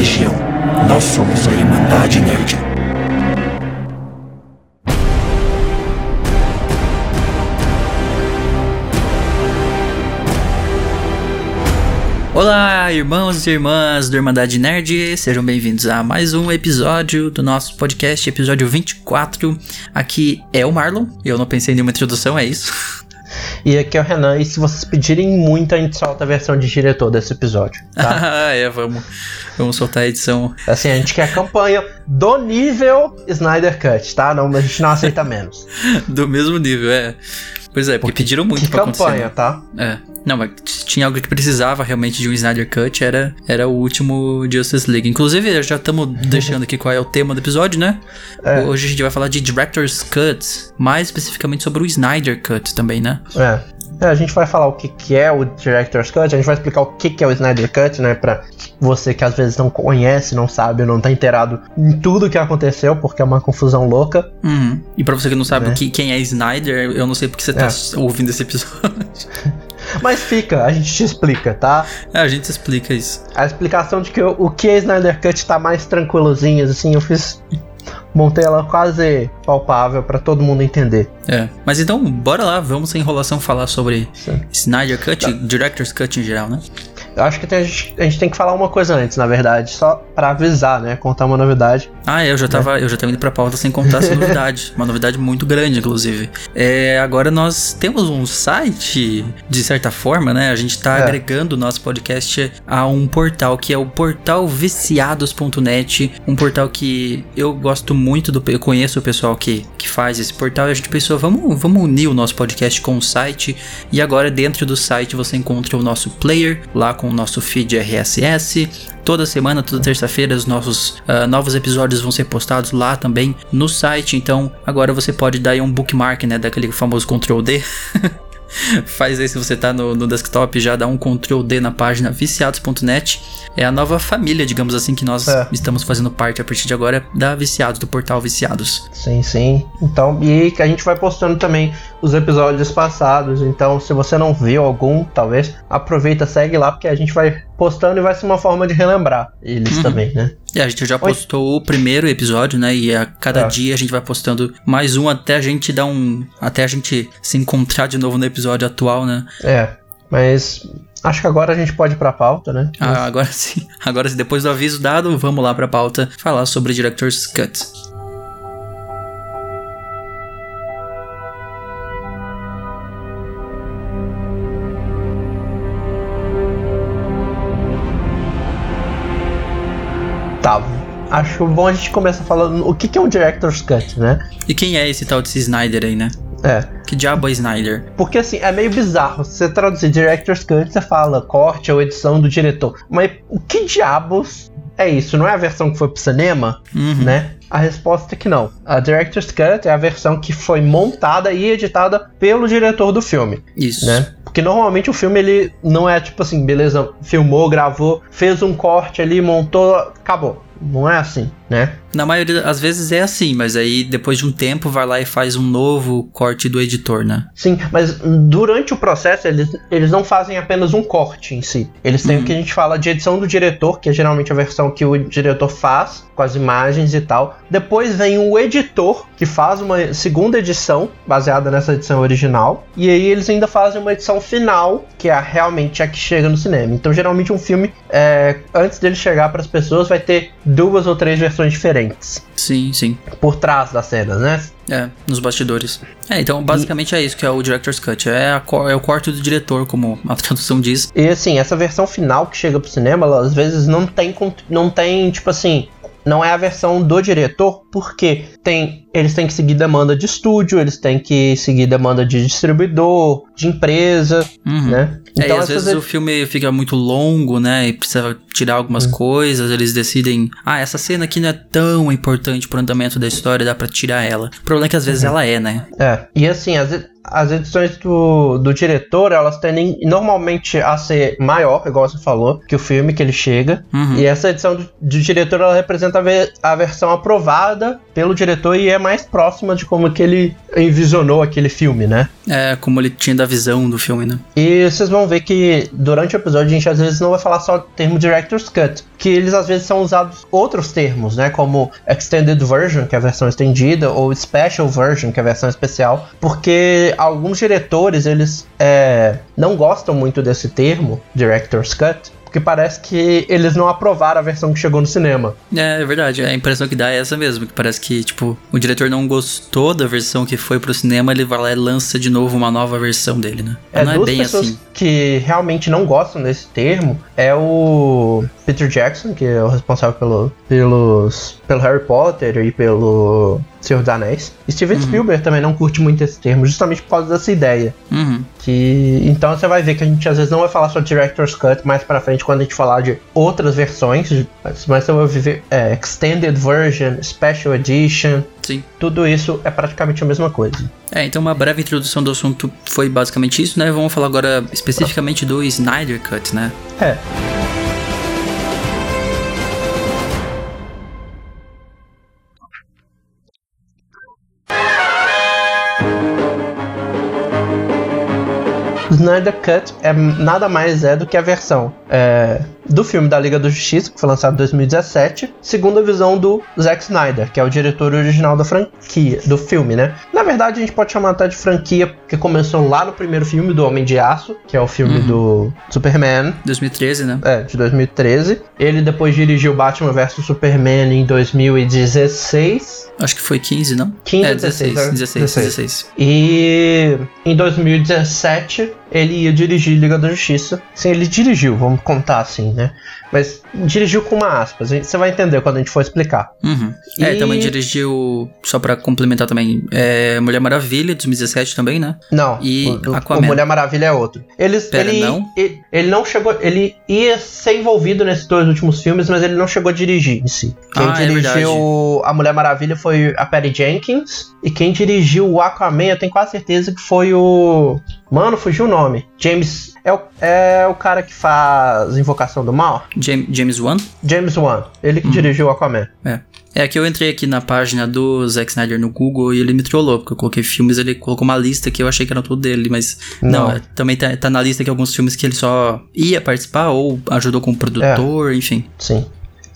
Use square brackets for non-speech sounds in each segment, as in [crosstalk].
religião. Nós somos a Irmandade Nerd. Olá, irmãos e irmãs do Irmandade Nerd, sejam bem-vindos a mais um episódio do nosso podcast, episódio 24. Aqui é o Marlon, eu não pensei em nenhuma introdução, é isso. E aqui é o Renan, e se vocês pedirem muito, a gente solta a versão de diretor desse episódio, tá? [laughs] ah, é, vamos, vamos soltar a edição. Assim, a gente quer campanha do nível Snyder Cut, tá? Não, a gente não aceita menos. [laughs] do mesmo nível, é. Pois é, porque, porque pediram muito que pra campanha, acontecer. tá? É. Não, mas tinha algo que precisava realmente de um Snyder Cut, era, era o último Justice League. Inclusive, já estamos [laughs] deixando aqui qual é o tema do episódio, né? É. Hoje a gente vai falar de Director's Cut, mais especificamente sobre o Snyder Cut também, né? É. É, a gente vai falar o que, que é o Director's Cut, a gente vai explicar o que, que é o Snyder Cut, né? Pra você que às vezes não conhece, não sabe, não tá inteirado em tudo que aconteceu, porque é uma confusão louca. Uhum. E pra você que não sabe Né? que, quem é Snyder, eu não sei porque você tá É. [laughs] ouvindo esse episódio. [laughs] Mas fica, a gente te explica, tá? É, a gente explica isso. A explicação de que o, o que é Snyder Cut tá mais tranquilozinho, assim, eu fiz. Montei ela quase palpável pra todo mundo entender. É. Mas então, bora lá, vamos sem enrolação falar sobre Sim. Snyder Cut, Director's Cut em geral, né? Eu acho que tem- a, gente, a gente tem que falar uma coisa antes, na verdade, só pra avisar, né? Contar uma novidade. Ah, eu já tava, eu já tava indo pra pauta sem contar essa novidade. [laughs] Uma novidade muito grande, inclusive. É, agora nós temos um site, de certa forma, né? A gente tá É. agregando o nosso podcast a um portal, que é o portal viciados.net. Um portal que eu gosto muito do. Eu conheço o pessoal que, que faz esse portal e a gente pensou, vamos, vamos unir o nosso podcast com o site. E agora, dentro do site, você encontra o nosso player, lá com o nosso feed RSS. Toda semana, toda terça-feira, os nossos ah, novos episódios vão ser postados lá também no site. Então, agora você pode dar aí um bookmark, né? Daquele famoso Ctrl D. [laughs] Faz aí se você tá no, no desktop, já dá um Ctrl D na página viciados.net. É a nova família, digamos assim, que nós É. estamos fazendo parte a partir de agora da Viciados, do portal Viciados. Sim, sim. Então, e que a gente vai postando também os episódios passados. Então, se você não viu algum, talvez, aproveita, segue lá, porque a gente vai postando e vai ser uma forma de relembrar eles Uhum. também, né? E a gente já postou o primeiro episódio, né? E a cada É. dia a gente vai postando mais um até a gente dar um. Até a gente se encontrar de novo no episódio atual, né? É, mas acho que agora a gente pode ir pra pauta, né? Ah, agora sim. [laughs] Agora sim, depois do aviso dado, vamos lá pra pauta falar sobre Director's Cut. Acho bom a gente começar falando o que, que é um Director's Cut, né? E quem é esse tal desse Snyder aí, né? É. Que diabo é Snyder? Porque assim, é meio bizarro. Se você traduzir Director's Cut, você fala corte ou edição do diretor. Mas o que diabos é isso? Não é a versão que foi pro cinema, Uhum. né? A resposta é que não. A Director's Cut é a versão que foi montada e editada pelo diretor do filme, Isso. né? Porque normalmente o filme ele não é tipo assim, beleza, filmou, gravou, fez um corte ali, montou, acabou. Não é assim, né? Na maioria das vezes é assim, mas aí depois de um tempo vai lá e faz um novo corte do editor, né? Sim, mas durante o processo eles, eles não fazem apenas um corte em si. Eles têm Uhum. o que a gente fala de edição do diretor, que é geralmente a versão que o diretor faz com as imagens e tal. Depois vem o editor, que faz uma segunda edição baseada nessa edição original. E aí eles ainda fazem uma edição final, que é realmente a que chega no cinema. Então, geralmente um filme, é, antes dele chegar para as pessoas, vai ter duas ou três versões diferentes Sim, sim. por trás das cenas, né? É, nos bastidores. É, então basicamente é isso que é o Director's Cut. É, a é o corte do diretor, como a [laughs] tradução diz. E assim, essa versão final que chega pro cinema, ela, às vezes não tem, não tem, tipo assim, não é a versão do diretor, porque tem, eles têm que seguir demanda de estúdio, eles têm que seguir demanda de distribuidor, de empresa, Uhum. né? É, e às essas vezes o filme fica muito longo, né? E precisa tirar algumas Hum. coisas. Eles decidem, ah, essa cena aqui não é tão importante pro andamento da história, dá pra tirar ela. O problema é que às Uhum. vezes ela é, né? É, e assim, as, as edições do, do diretor, elas tendem normalmente a ser maior, igual você falou, que o filme que ele chega. Uhum. E essa edição do, do diretor, ela representa a, a versão aprovada pelo diretor e é mais próxima de como que ele envisionou aquele filme, né? É, como ele tinha da visão do filme, né? E vocês vão ver que durante o episódio a gente às vezes não vai falar só o termo Director's Cut, que eles às vezes são usados outros termos, né? Como Extended Version, que é a versão estendida, ou Special Version, que é a versão especial, porque alguns diretores eles é, não gostam muito desse termo, Director's Cut, porque parece que eles não aprovaram a versão que chegou no cinema. É, é verdade. A impressão que dá é essa mesmo. Que parece que, tipo, o diretor não gostou da versão que foi pro cinema, ele vai lá e lança de novo uma nova versão dele, né? É, não é bem pessoas assim. que realmente não gostam desse termo é o Peter Jackson, que é o responsável pelo, pelos, pelo Harry Potter e pelo Senhor dos Anéis. Steven Uhum. Spielberg também não curte muito esse termo, justamente por causa dessa ideia. Uhum. Que então você vai ver que a gente às vezes não vai falar só Director's Cut mais pra frente quando a gente falar de outras versões, mas, mas você vai ver é, Extended Version, Special Edition, Sim. tudo isso é praticamente a mesma coisa. É, então uma breve introdução do assunto foi basicamente isso, né? Vamos falar agora especificamente do Snyder Cut, né? É. Snyder Cut é nada mais é do que a versão é, do filme da Liga da Justiça, que foi lançado em 2017, segundo a visão do Zack Snyder, que é o diretor original da franquia, do filme, né? Na verdade, a gente pode chamar até de franquia, porque começou lá no primeiro filme do Homem de Aço, que é o filme Uhum. do Superman, 2013, né? é, de 2013. Ele depois dirigiu Batman vs Superman em 2016. Acho que foi 15, não? 15 é, ou 16, 16, né? 16, 16. 16. E em 2017 ele ia dirigir Liga da Justiça. Sim, ele dirigiu, vamos contar assim, né? Mas dirigiu com uma aspas. Você vai entender quando a gente for explicar. Uhum. É, E- também dirigiu, só pra complementar também, é, Mulher Maravilha, 2017 também, né? Não, E o, Aquaman. o Mulher Maravilha é outro. Eles, Pera, ele, não? Ele, ele não chegou. Ele ia ser envolvido nesses dois últimos filmes, mas ele não chegou a dirigir em si. Quem Ah, é dirigiu a Mulher Maravilha foi a Patty Jenkins. E quem dirigiu o Aquaman, eu tenho quase certeza que foi o. Mano, fugiu o nome. James. É o, é o cara que faz Invocação do Mal? Jam- James Wan? James Wan. Ele que Hum. dirigiu Aquaman. É. É que eu entrei aqui na página do Zack Snyder no Google e ele me trollou, porque eu coloquei filmes, ele colocou uma lista que eu achei que era tudo dele, mas não, Não. é, também tá, tá na lista que alguns filmes que ele só ia participar ou ajudou como produtor, enfim. Sim.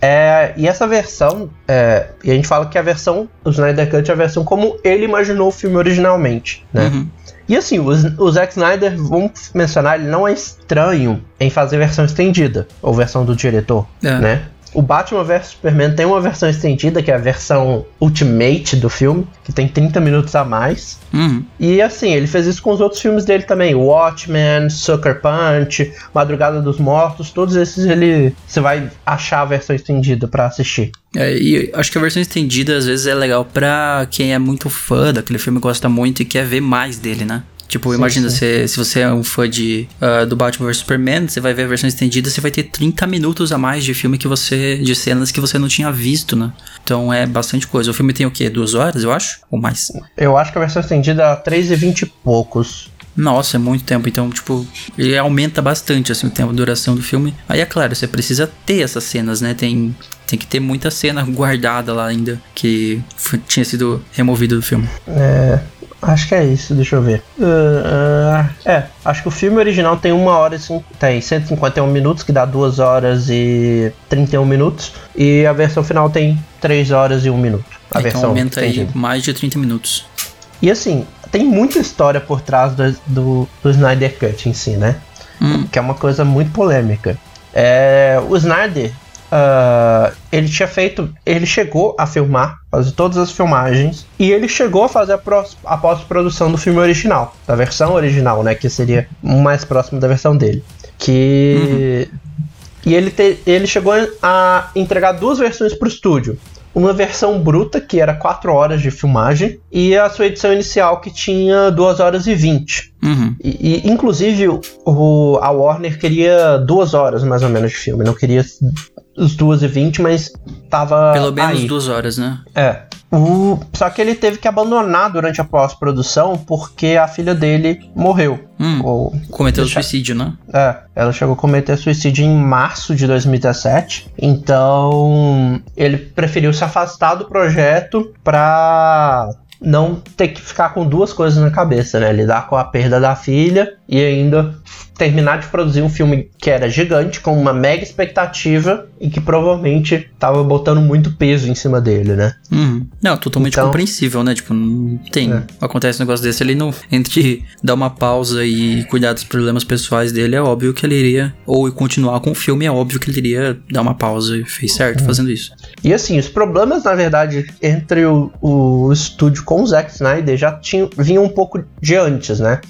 É, e essa versão, é, e a gente fala que a versão, o Snyder Cut é a versão como ele imaginou o filme originalmente, né? Uhum. E assim, o, Zack Snyder, vamos mencionar, ele não é estranho em fazer versão estendida, ou versão do diretor, É. né? O Batman vs Superman tem uma versão estendida, que é a versão Ultimate do filme, que tem 30 minutos a mais. Uhum. E assim, ele fez isso com os outros filmes dele também. Watchmen, Sucker Punch, Madrugada dos Mortos, todos esses ele você vai achar a versão estendida pra assistir. É, e acho que a versão estendida às vezes é legal pra quem é muito fã daquele filme, gosta muito e quer ver mais dele, né? Tipo, Sim, imagina, sim. Se, se você é um fã de, ah, do Batman vs Superman, você vai ver a versão estendida, você vai ter 30 minutos a mais de filme que você. de cenas que você não tinha visto, né? Então é bastante coisa. O filme tem o quê? Duas horas, eu acho? Ou mais? Eu acho que a versão estendida é 3 e 20 e poucos. Nossa, é muito tempo. Então, tipo, ele aumenta bastante assim, o tempo de duração do filme. Aí é claro, você precisa ter essas cenas, né? Tem, tem que ter muita cena guardada lá ainda que tinha sido removida do filme. É, acho que é isso, deixa eu ver. Ah, ah, é, acho que o filme original tem uma hora e cin- tem 151 minutos, que dá 2 horas e 31 minutos. E a versão final tem 3 horas e 1 minuto. A então versão aumenta aí mais de 30 minutos. E assim, tem muita história por trás do, do, do Snyder Cut em si, né? Hum. Que é uma coisa muito polêmica. É, o Snyder, ah, ele tinha feito. Ele chegou a filmar, fazer todas as filmagens. E ele chegou a fazer a, a pós-produção do filme original, da versão original, né? Que seria mais próximo da versão dele. Que. E ele, te- ele chegou a entregar duas versões para o estúdio. Uma versão bruta, que era 4 horas de filmagem, e a sua edição inicial, que tinha 2 horas e 20. Uhum. E, e, inclusive, o, a Warner queria 2 horas mais ou menos de filme. Não queria os 2 e 20, mas tava. Pelo menos aí. duas horas, né? É. O... Só que ele teve que abandonar durante a pós-produção porque a filha dele morreu. Hum, Ou... cometeu Deixa- suicídio, né? É, ela chegou a cometer suicídio em março de 2017. Então, ele preferiu se afastar do projeto pra não ter que ficar com duas coisas na cabeça, né? Lidar com a perda da filha e ainda terminar de produzir um filme que era gigante, com uma mega expectativa e que provavelmente tava botando muito peso em cima dele, né? Uhum. Não, totalmente Então- compreensível, né? Tipo, não tem. É. Acontece um negócio desse, ele não. Entre dar uma pausa e cuidar dos problemas pessoais dele, é óbvio que ele iria. Ou continuar com o filme, é óbvio que ele iria dar uma pausa e fez certo Uhum. fazendo isso. E assim, os problemas, na verdade, entre o, o estúdio com o Zack Snyder já tinham, vinham um pouco de antes, né?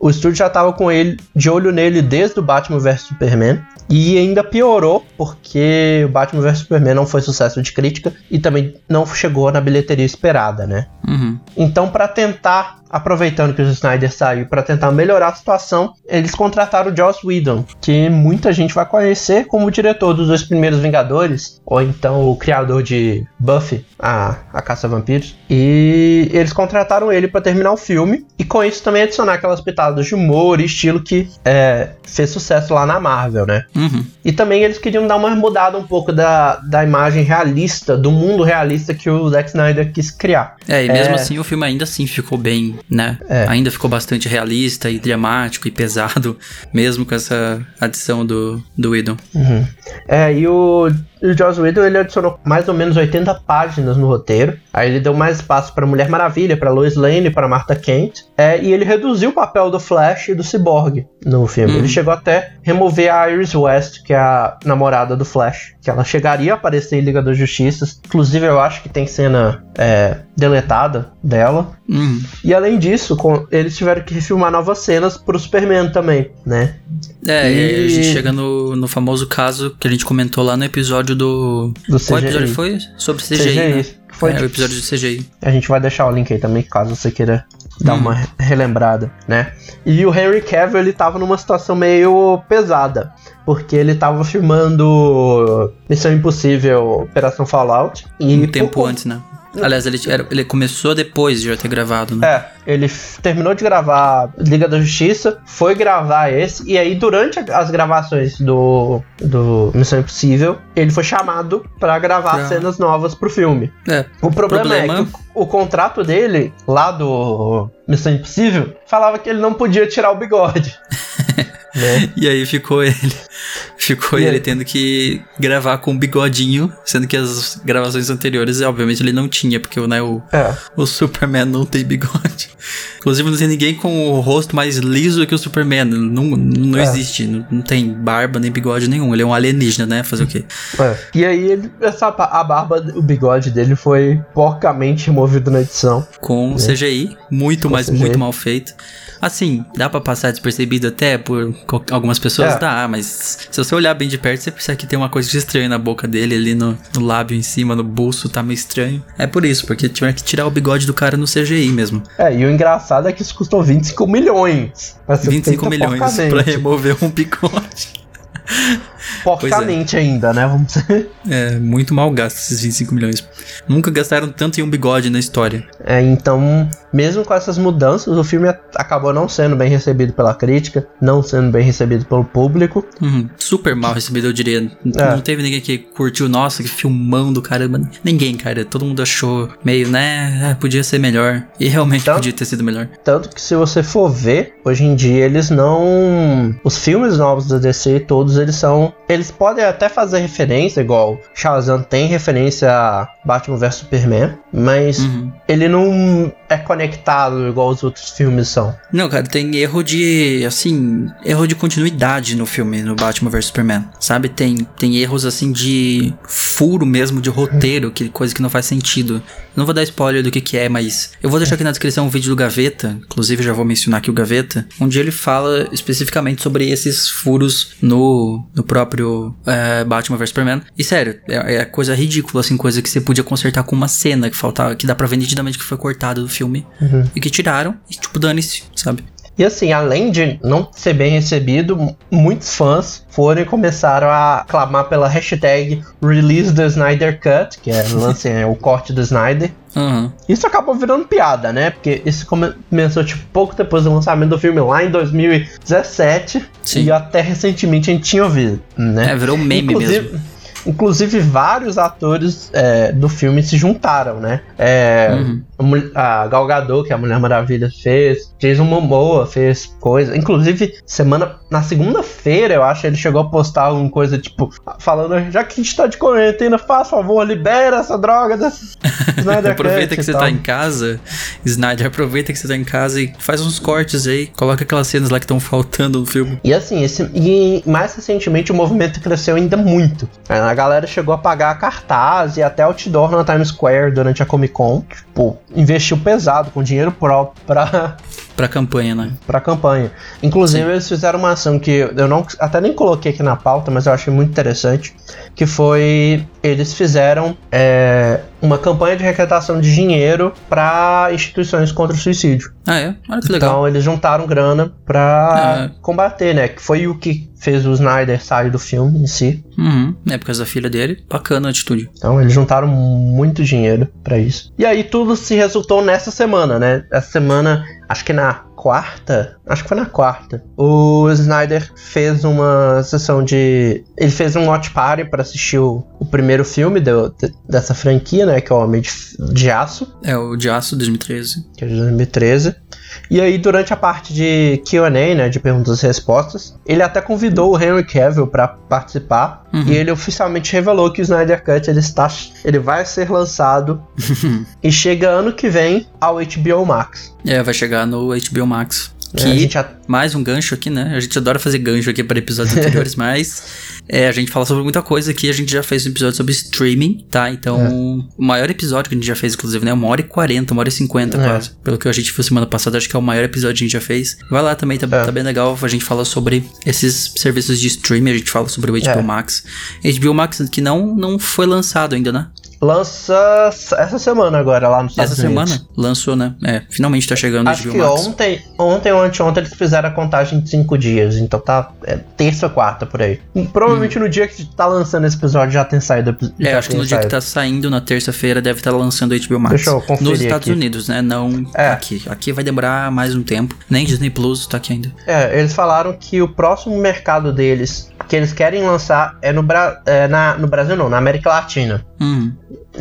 O estúdio já tava com ele de olho nele desde o Batman vs Superman. E ainda piorou porque o Batman vs Superman não foi sucesso de crítica e também não chegou na bilheteria esperada, né? Uhum. Então, para tentar, aproveitando que o Snyder saiu, para tentar melhorar a situação, eles contrataram o Joss Whedon, que muita gente vai conhecer como o diretor dos dois primeiros Vingadores, ou então o criador de Buffy, a, a Caça a Vampiros. E eles contrataram ele para terminar o filme, e com isso também adicionar aquelas pitadas de humor e estilo que é, fez sucesso lá na Marvel, né? Uhum. E também eles queriam dar uma mudada um pouco da, da imagem realista, do mundo realista que o Zack Snyder quis criar. É, e mesmo É. assim o filme ainda assim ficou bem, né? É. Ainda ficou bastante realista e dramático e pesado, [laughs] mesmo com essa adição do, do Whedon. Uhum. É, e o, o Joss Whedon ele adicionou mais ou menos 80 páginas no roteiro. Aí ele deu mais espaço para Mulher Maravilha, para Lois Lane, para Martha Kent. É, e ele reduziu o papel do Flash e do Cyborg no filme. Hum. Ele chegou até remover a Iris West, que é a namorada do Flash, que ela chegaria a aparecer em Liga da Justiça. Inclusive, eu acho que tem cena é, deletada dela. Uhum. E além disso, com- eles tiveram que refilmar novas cenas pro Superman também, né? É, e a gente chega no, no famoso caso que a gente comentou lá no episódio do. Do Qual CGI. episódio foi? Sobre CGI. né? Foi é, tipo, o episódio de CGI. A gente vai deixar o link aí também, caso você queira dar Hum. uma relembrada, né? E o Henry Cavill, ele tava numa situação meio pesada, porque ele tava filmando Missão Impossível Operação Fallout. E Um tempo antes, né? Aliás, ele, ele começou depois de já ter gravado, né? É, ele terminou de gravar Liga da Justiça, foi gravar esse, e aí durante as gravações do, do Missão Impossível, ele foi chamado pra gravar Pra- cenas novas pro filme. É. O problema, Problema- é que o, o contrato dele, lá do Missão Impossível, falava que ele não podia tirar o bigode. [laughs] né? E aí ficou ele. [laughs] Ficou E ele aí? tendo que gravar com um bigodinho, sendo que as gravações anteriores, obviamente, ele não tinha, porque né, o, É. o Superman não tem bigode. Inclusive, não tem ninguém com o rosto mais liso que o Superman. Não, não É. existe. Não, não tem barba nem bigode nenhum. Ele é um alienígena, né? Fazer o quê? É. E aí ele, essa, a barba, o bigode dele foi porcamente removido na edição. Com CGI, muito. Com mas CGI. muito mal feito. Assim, dá pra passar despercebido até por algumas pessoas? É. Dá, mas se você olhar bem de perto, você percebe que tem uma coisa de estranho na boca dele, ali no, no lábio em cima, no bolso, tá meio estranho. É por isso, porque tiveram que tirar o bigode do cara no CGI mesmo. É, e o engraçado é que isso custou 25 milhões. Pra ser 25 feito milhões pra remover um bigode. [laughs] Porcamente ainda, né? Vamos dizer. É, muito mal gasto esses 25 milhões. Nunca gastaram tanto em um bigode na história. É, então, mesmo com essas mudanças, o filme acabou não sendo bem recebido pela crítica, não sendo bem recebido pelo público. Uhum, super mal recebido, eu diria. É. Não teve ninguém que curtiu, nossa, que filmão do caramba. Ninguém, cara. Todo mundo achou meio, né? ah, podia ser melhor. E realmente podia ter sido melhor. Tanto que se você for ver, hoje em dia eles não. Os filmes novos da DC, todos eles são. Eles podem até fazer referência, igual Shazam tem referência a Batman vs Superman, mas Uhum. ele não é conectado igual os outros filmes são. Não, cara, tem erro de, assim, erro de continuidade no filme, no Batman vs Superman, sabe? Tem, tem erros, assim, de furo mesmo, de roteiro, que coisa que não faz sentido. Não vou dar spoiler do que que é, mas eu vou deixar aqui na descrição um vídeo do Gaveta, inclusive já vou mencionar aqui o Gaveta, onde ele fala especificamente sobre esses furos no, no próprio é, Batman vs Superman. E sério, é, é coisa ridícula, assim, coisa que você podia consertar com uma cena que faltava, que dá pra ver nitidamente que foi cortada do filme Uhum. e que tiraram e, tipo, dane-se, sabe? E assim, além de não ser bem recebido, muitos fãs foram e começaram a clamar pela hashtag Release the Snyder Cut, que é, [laughs] lancem, é o corte do Snyder. Aham. Isso acabou virando piada, né? Porque isso come- começou tipo pouco depois do lançamento do filme lá em 2017 Sim. e até recentemente a gente tinha ouvido, né? É, virou um meme inclusive, mesmo. Inclusive, vários atores é, do filme se juntaram, né? É, Uhum. a A Gal Gadot, que a Mulher Maravilha fez, Jason Momoa fez coisa. Inclusive, semana na segunda-feira, eu acho, ele chegou a postar alguma coisa, tipo, falando, já que a gente tá de quarentena, faz favor, libera essa droga dessa [laughs] Snyder aproveita que você tal. tá em casa, Snyder, aproveita que você tá em casa e faz uns cortes aí, coloca aquelas cenas lá que estão faltando no filme. E assim, esse, e mais recentemente o movimento cresceu ainda muito. A galera chegou a pagar cartaz e até outdoor na Times Square durante a Comic Con. Tipo, investiu pesado com dinheiro próprio pra, Pra campanha, né? pra campanha. Inclusive, eles fizeram uma ação que eu não até nem coloquei aqui na pauta, mas eu achei muito interessante. Que foi. Eles fizeram é, uma campanha de arrecadação de dinheiro para instituições contra o suicídio. Ah, é? Olha que legal. Então eles juntaram grana pra É. combater, né? Que foi o que fez o Snyder sair do filme em si. Uhum. É por causa da filha dele. Bacana a atitude. Então eles juntaram muito dinheiro pra isso. E aí tudo se resultou nessa semana, né? Essa semana, acho que na quarta, acho que foi na quarta, o Snyder fez uma sessão de, ele fez um watch party pra assistir o, o primeiro filme do- de- dessa franquia, né? Que é o Homem de, de Aço. É o de Aço 2013. que é de 2013. E aí, durante a parte de QA, né, de perguntas e respostas, ele até convidou o Henry Cavill para participar. Uhum. E ele oficialmente revelou que o Snyder Cut ele, está, ele vai ser lançado [laughs] e chega ano que vem ao HBO Max. É, vai chegar no HBO Max. É, Que a gente já- mais um gancho aqui, né? A gente adora fazer gancho aqui para episódios [laughs] anteriores, mas é, a gente fala sobre muita coisa aqui. A gente já fez um episódio sobre streaming, tá? Então, É. o maior episódio que a gente já fez, inclusive, né? Uma hora e quarenta, uma hora e cinquenta É. quase. Pelo que a gente viu semana passada, acho que é o maior episódio que a gente já fez. Vai lá também, tá, É. tá bem legal. A gente fala sobre esses serviços de streaming, a gente fala sobre o HBO É. Max. HBO Max que não, não foi lançado ainda, né? Lança essa semana agora lá nos Estados Essa Unidos. semana lançou, né? É, finalmente tá chegando o Acho HBO que Max. ontem, ontem ou anteontem eles fizeram a contagem de cinco dias, então tá é, terça, quarta por aí. Provavelmente no dia que tá lançando esse episódio já tem saído. Hum. É, já acho que no dia que saído. tá saindo, na terça-feira, deve estar lançando o HBO Max. Deixa eu conferir Nos Estados aqui. Unidos, né? Não É. aqui. Aqui vai demorar mais um tempo. Nem Disney Plus tá aqui ainda. É, eles falaram que o próximo mercado deles que eles querem lançar é no, Bra é na, no Brasil, não, na América Latina. Hum,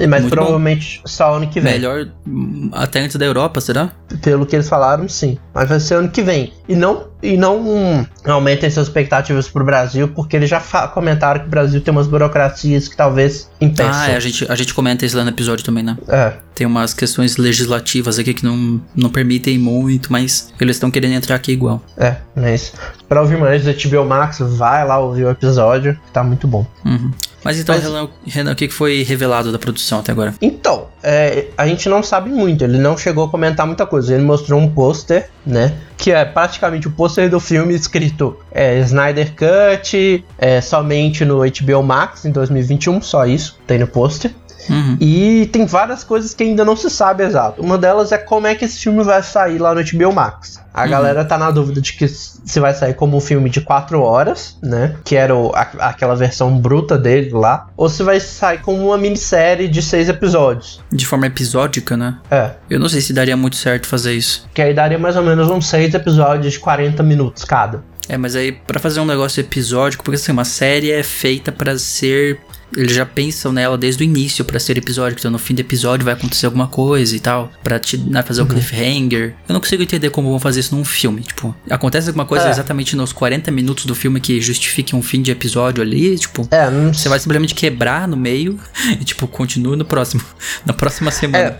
Mas Muito provavelmente só ano que vem. melhor hum, até antes da Europa, será? Pelo que eles falaram, sim. Mas vai ser ano que vem. E não, e não hum, aumentem suas expectativas pro Brasil, porque eles já comentaram que o Brasil tem umas burocracias que talvez impeçam. Ah, é, a gente, a gente comenta isso lá no episódio também, né? É. Tem umas questões legislativas aqui que não, não permitem muito, mas eles estão querendo entrar aqui igual. É, mas pra ouvir mais do HBO Max, vai lá ouvir o episódio, que tá muito bom. Uhum. Mas então, Mas- Renan, Renan, o que foi revelado da produção até agora? Então, é, a gente não sabe muito, ele não chegou a comentar muita coisa. Ele mostrou um pôster, né? Que é praticamente o pôster do filme escrito é, Snyder Cut, é, somente no HBO Max em 2021, só isso, tem no pôster. Uhum. E tem várias coisas que ainda não se sabe exato. Uma delas é como é que esse filme vai sair lá no HBO Max. A Uhum. galera tá na dúvida de que se vai sair como um filme de 4 horas, né? Que era o- a- aquela versão bruta dele lá. Ou se vai sair como uma minissérie de 6 episódios. De forma episódica, né? É. Eu não sei se daria muito certo fazer isso. Que aí daria mais ou menos uns 6 episódios de 40 minutos cada. É, mas aí pra fazer um negócio episódico, porque assim, uma série é feita pra ser eles já pensam nela desde o início pra ser episódico, então no fim do episódio vai acontecer alguma coisa e tal, Pra te né, fazer o cliffhanger. Eu não consigo entender como vão fazer isso num filme, tipo, acontece alguma coisa É. exatamente nos 40 minutos do filme que justifique um fim de episódio ali, tipo, É, não você vai simplesmente quebrar no meio [laughs] e tipo, continua no próximo, [laughs] na próxima semana. É,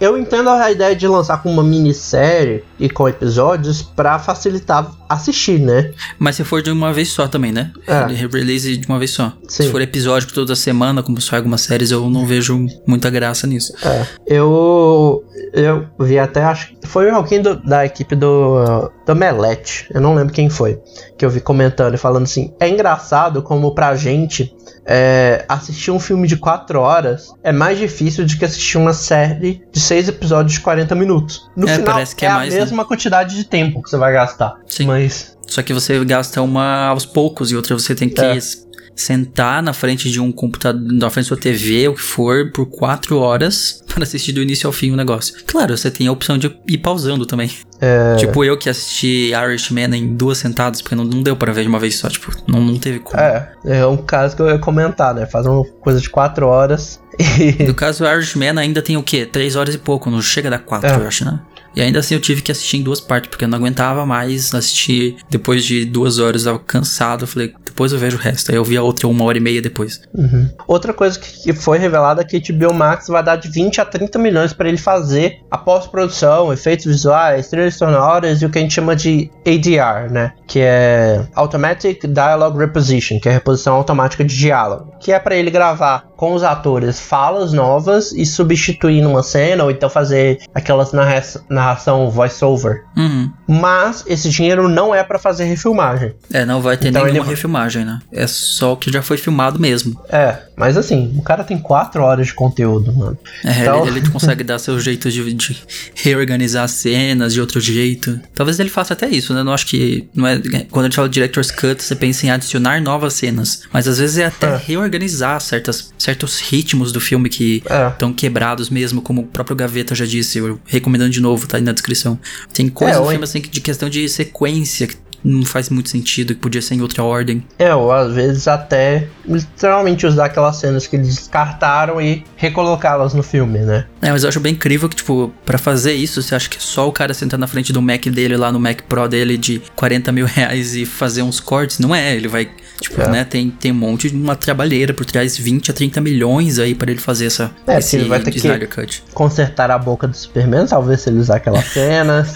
eu entendo a ideia de lançar com uma minissérie e com episódios pra facilitar assistir, né? Mas se for de uma vez só também, né? É. Ele Release de uma vez só. Sim. Se for episódico toda semana, como só algumas séries, eu não vejo muita graça nisso. É, eu eu vi até, acho que foi alguém do- da equipe do, do Melete, eu não lembro quem foi, que eu vi comentando e falando assim: é engraçado como pra gente é, assistir um filme de 4 horas é mais difícil do que assistir uma série de 6 episódios de 40 minutos. No É, final, é é, mais, a né? mesma quantidade de tempo que você vai gastar. Sim. Mas. Só que você gasta uma aos poucos e outra você tem que É. sentar na frente de um computador, na frente da sua TV, o que for, por quatro horas [laughs] para assistir do início ao fim o negócio. Claro, você tem a opção de ir pausando também. É, Tipo eu que assisti Irishman em duas sentadas, porque não, não deu para ver de uma vez só, tipo, não, não teve como. é, é um caso que eu ia comentar, né? Faz uma coisa de 4 horas. [laughs] No caso, o Irishman ainda tem o quê? Três horas e pouco, não chega a dar quatro, É. eu acho, né? E ainda assim eu tive que assistir em duas partes, porque eu não aguentava mais assistir depois de duas horas, eu tava cansado. Eu falei, depois eu vejo o resto. Aí eu vi a outra uma hora e meia depois. Uhum. Outra coisa que foi revelada é que HBO Max vai dar de 20 a 30 milhões para ele fazer a pós-produção, efeitos visuais, trilhas sonoras e o que a gente chama de ADR, né? Que é Automatic Dialogue Reposition, que é a reposição automática de diálogo, que é para ele gravar com os atores falas novas e substituir numa cena ou então fazer aquelas narra narração voice-over. Uhum. Mas esse dinheiro não é para fazer refilmagem. É, não vai ter Então nenhuma ele- refilmagem, né? É só o que já foi filmado mesmo. É, mas assim, o cara tem 4 horas de conteúdo, mano. É, Então- ele, ele consegue [laughs] dar seu jeito de, de reorganizar as cenas de outro jeito. Talvez ele faça até isso, né? Eu não acho que. Não é, quando a gente fala de Director's Cut, você pensa em adicionar novas cenas. Mas às vezes é até É. reorganizar certas, certos ritmos do filme que É. estão quebrados mesmo, como o próprio Gaveta já disse. Eu recomendando de novo, tá aí na descrição. Tem coisas É, no filme assim que- de questão de sequência que não faz muito sentido, que podia ser em outra ordem. É, ou às vezes até literalmente usar aquelas cenas que eles descartaram e recolocá-las no filme, né? É, mas eu acho bem incrível que, tipo, pra fazer isso, você acha que só o cara sentar na frente do Mac dele lá no Mac Pro dele de 40 mil reais e fazer uns cortes? Não é, ele vai, tipo, É. né, tem, tem um monte de uma trabalheira por trás, 20 a 30 milhões aí pra ele fazer essa, É, esse ele vai ter que- Snyder Cut. Consertar a boca do Superman, talvez se ele usar aquelas [laughs] cenas.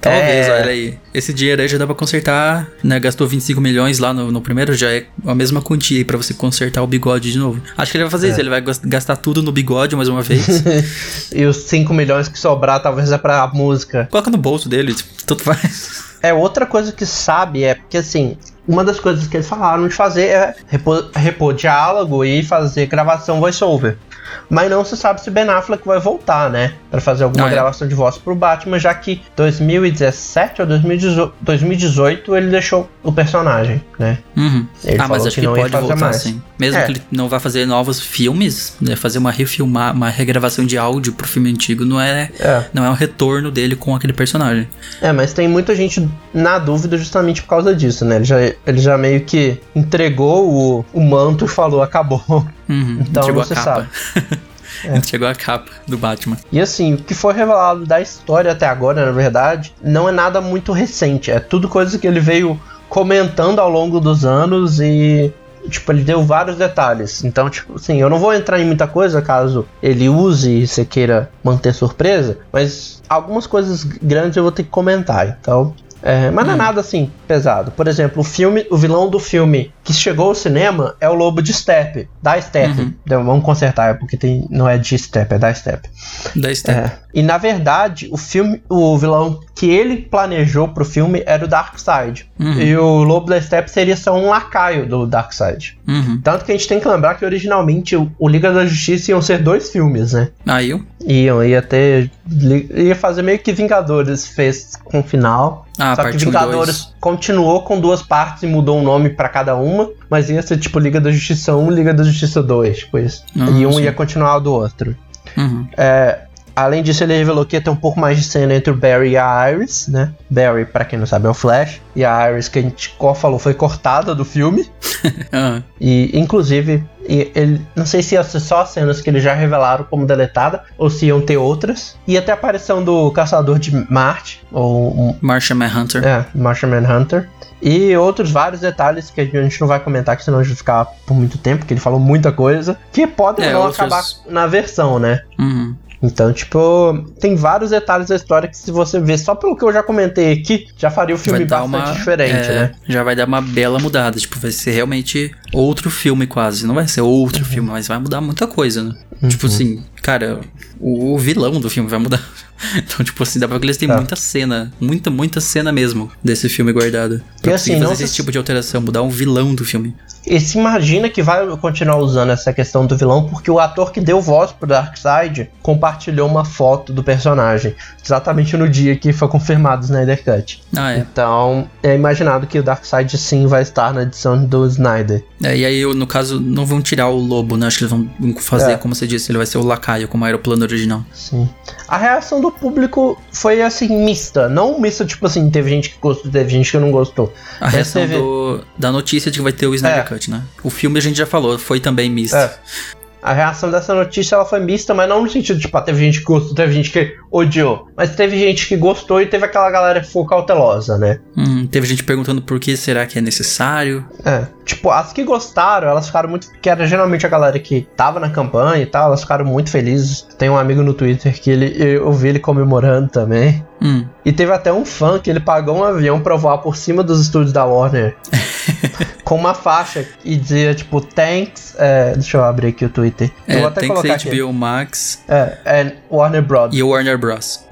Talvez, É. olha aí. Esse dinheiro aí já dá pra consertar, né? Gastou 25 milhões lá no, no primeiro, já é a mesma quantia aí pra você consertar o bigode de novo. Acho que ele vai fazer É. isso, ele vai gas- gastar tudo no bigode mais uma vez. [laughs] e os 5 milhões que sobrar talvez é pra música. Coloca no bolso dele, tipo, tanto faz. É, outra coisa que sabe é porque assim. Uma das coisas que eles falaram de fazer é repor, repor diálogo e fazer gravação voice-over. Mas não se sabe se Ben Affleck vai voltar, né? Pra fazer alguma Ah, é. gravação de voz pro Batman, já que 2017 ou 2018, 2018 ele deixou o personagem, né? Uhum. Ele ah, mas acho que que, não pode voltar mais. sim. Mesmo É. que ele não vá fazer novos filmes, né, fazer uma refilmar, uma regravação de áudio pro filme antigo não é, É. não é um retorno dele com aquele personagem. É, mas tem muita gente na dúvida justamente por causa disso, né? Ele já, ele já meio que entregou o, o manto e falou, acabou. Uhum. Então Chegou não a se capa. [laughs] É. Chegou a capa do Batman. E assim, o que foi revelado da história até agora, na verdade, não é nada muito recente. É tudo coisa que ele veio comentando ao longo dos anos e. Tipo, ele deu vários detalhes. Então, tipo, assim, eu não vou entrar em muita coisa caso ele use e você queira manter surpresa, mas algumas coisas grandes eu vou ter que comentar. Então. É, mas não é Hum. nada assim pesado. Por exemplo, o filme, o vilão do filme que chegou ao cinema é o Lobo de Steppe, da Steppe. Uhum. Então, vamos consertar, porque tem, não é de Steppe, é da Steppe. Da Step. É. E na verdade, o filme, o vilão que ele planejou pro filme era o Darkseid. Uhum. E o Lobo da Steppe seria só um lacaio do Darkseid. Uhum. Tanto que a gente tem que lembrar que originalmente o, Liga da Justiça iam ser dois filmes, né? Aí eu. Iam, ia ter. ia fazer meio que Vingadores fez com o final. Ah, só que parte 1 Vingadores 2. continuou com duas partes e mudou o nome pra cada uma. Mas ia ser tipo Liga da Justiça 1 e Liga da Justiça 2, tipo isso. Ah, e um sim. ia continuar do outro. Uhum. É, além disso, ele revelou que ia ter um pouco mais de cena entre o Barry e a Iris, né? Barry, pra quem não sabe, é o Flash. E a Iris, que a gente falou, foi cortada do filme. [laughs] Ah, E, inclusive, e ele, não sei se ia ser só as cenas que eles já revelaram como deletada, ou se iam ter outras. E até a aparição do Caçador de Marte, ou um, Martian Manhunter. é, Martian Manhunter. E outros vários detalhes que a gente não vai comentar, que senão a gente vai ficar por muito tempo, porque ele falou muita coisa, que podem É, não outros- acabar na versão, né? Uhum. Então, tipo, tem vários detalhes da história que se você ver só pelo que eu já comentei aqui, já faria o filme bastante uma. diferente, é, né? Já vai dar uma bela mudada. Tipo, vai ser realmente outro filme quase. Não vai ser outro Uhum. filme, mas vai mudar muita coisa, né? Tipo assim, cara, o, o vilão do filme vai mudar. [laughs] Então, tipo assim, dá pra ver que eles têm Tá. muita cena, muita, muita cena mesmo desse filme guardada. Pra E assim, fazer não esse se- tipo de alteração, mudar um vilão do filme. E se imagina que vai continuar usando essa questão do vilão, porque o ator que deu voz pro Darkseid compartilhou uma foto do personagem, exatamente no dia que foi confirmado o Snyder Cut. Ah, é. Então, é imaginado que o Darkseid sim vai estar na edição do Snyder. É, e aí, no caso, não vão tirar o lobo, né? Acho que eles vão fazer, É. como você disse, ele vai ser o lacaio, como era o plano original. Sim. A reação do público foi assim, mista. Não mista, tipo assim, teve gente que gostou, teve gente que não gostou. A Mas reação teve- do- da notícia de que vai ter o Snyder É. Cut, né? O filme a gente já falou, foi também misto. É. A reação dessa notícia ela foi mista, mas não no sentido, tipo, ah, teve gente que gostou, teve gente que odiou. Mas teve gente que gostou e teve aquela galera que ficou cautelosa, né? Hum, teve gente perguntando por que será que é necessário. É. Tipo, as que gostaram, elas ficaram muito. Que era geralmente a galera que tava na campanha e tal, elas ficaram muito felizes. Tem um amigo no Twitter que ele, eu vi ele comemorando também. Hum, E teve até um fã que ele pagou um avião pra voar por cima dos estúdios da Warner. [laughs] com uma faixa e dizia, tipo, thanks. é, deixa eu abrir aqui o Twitter. eu é, vou até que colocar ser aqui. HBO Max É, é Warner Bros. e Warner Bros.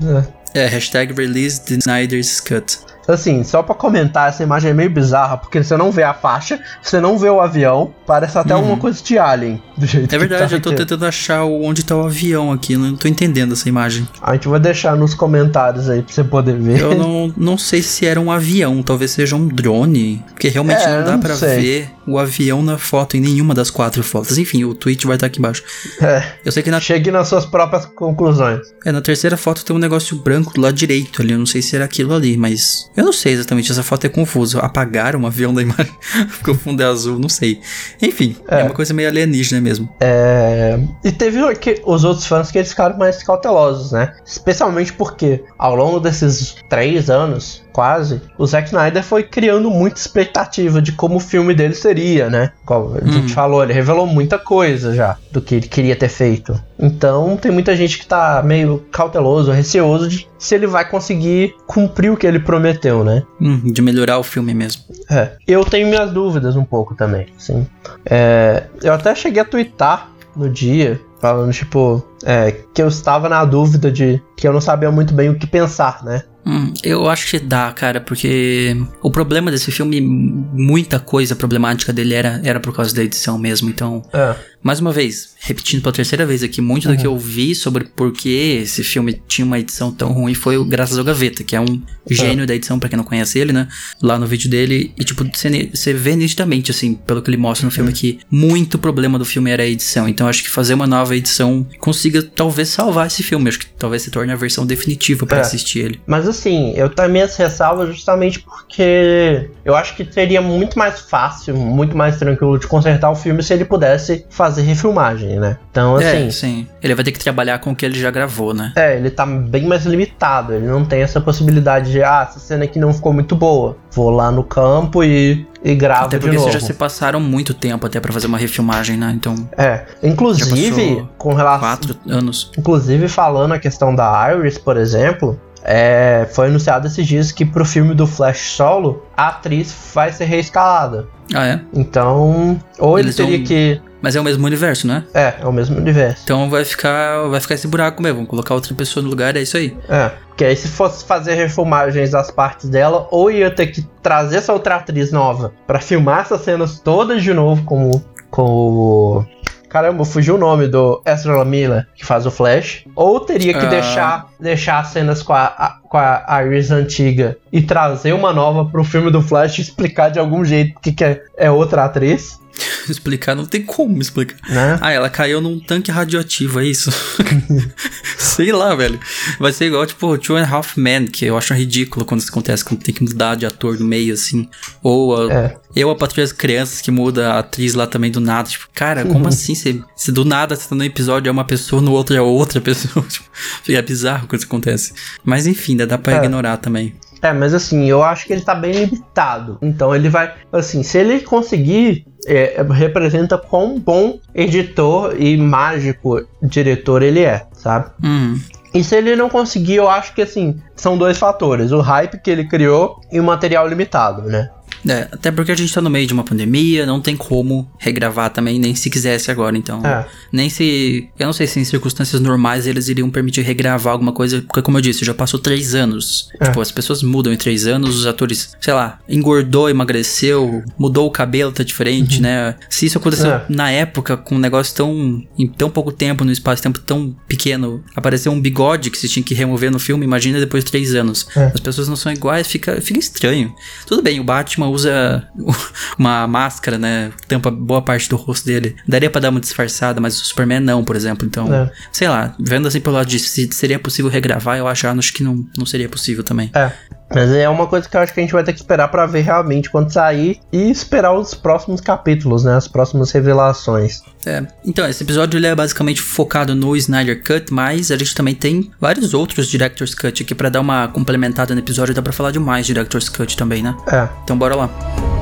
É. É, hashtag release the Snyder's Cut. Assim, só pra comentar, essa imagem é meio bizarra, porque você não vê a faixa, você não vê o avião, parece até Uhum. alguma coisa de Alien, do jeito É que verdade, tá eu tô tentando achar onde tá o avião aqui, não tô entendendo essa imagem. A gente vai deixar nos comentários aí pra você poder ver. Eu não, [laughs] não sei se era um avião, talvez seja um drone, porque realmente É, não dá sei. ver o avião na foto em nenhuma das quatro fotos. Enfim, o tweet vai estar aqui embaixo. É, Eu sei que na, chegue nas suas próprias conclusões. é, na terceira foto tem um negócio branco do lado direito ali, eu não sei se era aquilo ali, mas eu não sei exatamente, essa foto é confusa. Apagaram o avião da imagem, [laughs] ficou o fundo é azul, não sei. Enfim, é. É. uma coisa meio alienígena mesmo. É, E teve os outros fãs que eles ficaram mais cautelosos, né? Especialmente porque ao longo desses três anos, quase, o Zack Snyder foi criando muita expectativa de como o filme dele seria, né? Como a gente Uhum. falou, ele revelou muita coisa já do que ele queria ter feito. Então tem muita gente que tá meio cauteloso, receoso de se ele vai conseguir cumprir o que ele prometeu, né? Hum, de melhorar o filme mesmo. É, eu tenho minhas dúvidas um pouco também, sim. É, eu até cheguei a twittar no dia, falando, tipo, é, que eu estava na dúvida de que eu não sabia muito bem o que pensar, né? Hum, eu acho que dá, cara, porque o problema desse filme, muita coisa problemática dele era, era por causa da edição mesmo. Então, É, mais uma vez, repetindo pela terceira vez aqui, muito do que eu vi sobre por que esse filme tinha uma edição tão ruim foi o graças ao Gaveta, que é um gênio da edição, pra quem não conhece ele, né? Lá no vídeo dele. E, tipo, você vê nitidamente, assim, pelo que ele mostra no filme, que muito problema do filme era a edição. Então, acho que fazer uma nova edição consiga talvez salvar esse filme. Acho que talvez se torne a versão definitiva pra É. assistir ele. Mas assim, eu também as ressalvas justamente porque eu acho que seria muito mais fácil, muito mais tranquilo de consertar o filme se ele pudesse fazer refilmagem, né? Então, assim. é, sim. Ele vai ter que trabalhar com o que ele já gravou, né? É, ele tá bem mais limitado. Ele não tem essa possibilidade de, ah, essa cena aqui não ficou muito boa. Vou lá no campo e, e gravo Até de porque novo. vocês já se passaram muito tempo até pra fazer uma refilmagem, né? Então, É, inclusive, com relação. quatro anos. Inclusive, falando a questão da Iris, por exemplo, é, foi anunciado esses dias que pro filme do Flash Solo, a atriz vai ser reescalada. Ah, é? Então, ou ele Eles teria vão- que. Mas é o mesmo universo, né? É, é o mesmo universo. Então vai ficar, vai ficar esse buraco mesmo. Vamos colocar outra pessoa no lugar, é isso aí. É, porque aí se fosse fazer refilmagens das partes dela, ou ia ter que trazer essa outra atriz nova pra filmar essas cenas todas de novo com. Com o. Caramba, fugiu o nome do Ezra Miller, que faz o Flash. Ou teria que Ah. deixar, deixar as cenas com a, a- com a Iris antiga e trazer uma nova pro filme do Flash e explicar de algum jeito que, que é, é outra atriz, [laughs] Explicar não tem como explicar. né? Ah, ela caiu num tanque radioativo, é isso? [laughs] Sei lá, velho. Vai ser igual, tipo, Two and a Half Men, que eu acho ridículo quando isso acontece, quando tem que mudar de ator no meio, assim. Ou a, É. eu, a Patrulha das Crianças, que muda a atriz lá também do nada. Tipo, cara, como assim? Se, se do nada você tá no episódio é uma pessoa, no outro é outra [laughs] pessoa. Tipo, fica bizarro quando isso acontece. Mas enfim, ainda dá pra É. ignorar também. É, mas assim, eu acho que ele tá bem limitado. Então ele vai. Assim, se ele conseguir. É, representa quão bom editor e mágico diretor ele é, sabe? Hum, E se ele não conseguir, eu acho que assim, são dois fatores: o hype que ele criou e o material limitado, né? É, até porque a gente tá no meio de uma pandemia, não tem como regravar também, nem se quisesse agora, então. É. Nem se. Eu não sei se em circunstâncias normais eles iriam permitir regravar alguma coisa, porque, como eu disse, já passou três anos. É. Tipo, as pessoas mudam em três anos, os atores, sei lá, engordou, emagreceu, mudou o cabelo, tá diferente, né? Se isso aconteceu É. na época, com um negócio tão. em tão pouco tempo, num espaço-tempo tão pequeno, apareceu um bigode que você tinha que remover no filme, imagina depois de três anos. É. As pessoas não são iguais, fica, fica estranho. Tudo bem, o Batman usa [laughs] uma máscara, né? Tampa boa parte do rosto dele. Daria pra dar uma disfarçada, mas o Superman não, por exemplo. Então, É. sei lá, vendo assim pelo lado de se seria possível regravar, eu acho, acho que não, não seria possível também. É. Mas é uma coisa que eu acho que a gente vai ter que esperar pra ver realmente quando sair e esperar os próximos capítulos, né? As próximas revelações. É. Então, esse episódio ele é basicamente focado no Snyder Cut, mas a gente também tem vários outros Director's Cut aqui pra dar uma complementada no episódio, dá pra falar de mais Director's Cut também, né? É. Então bora lá.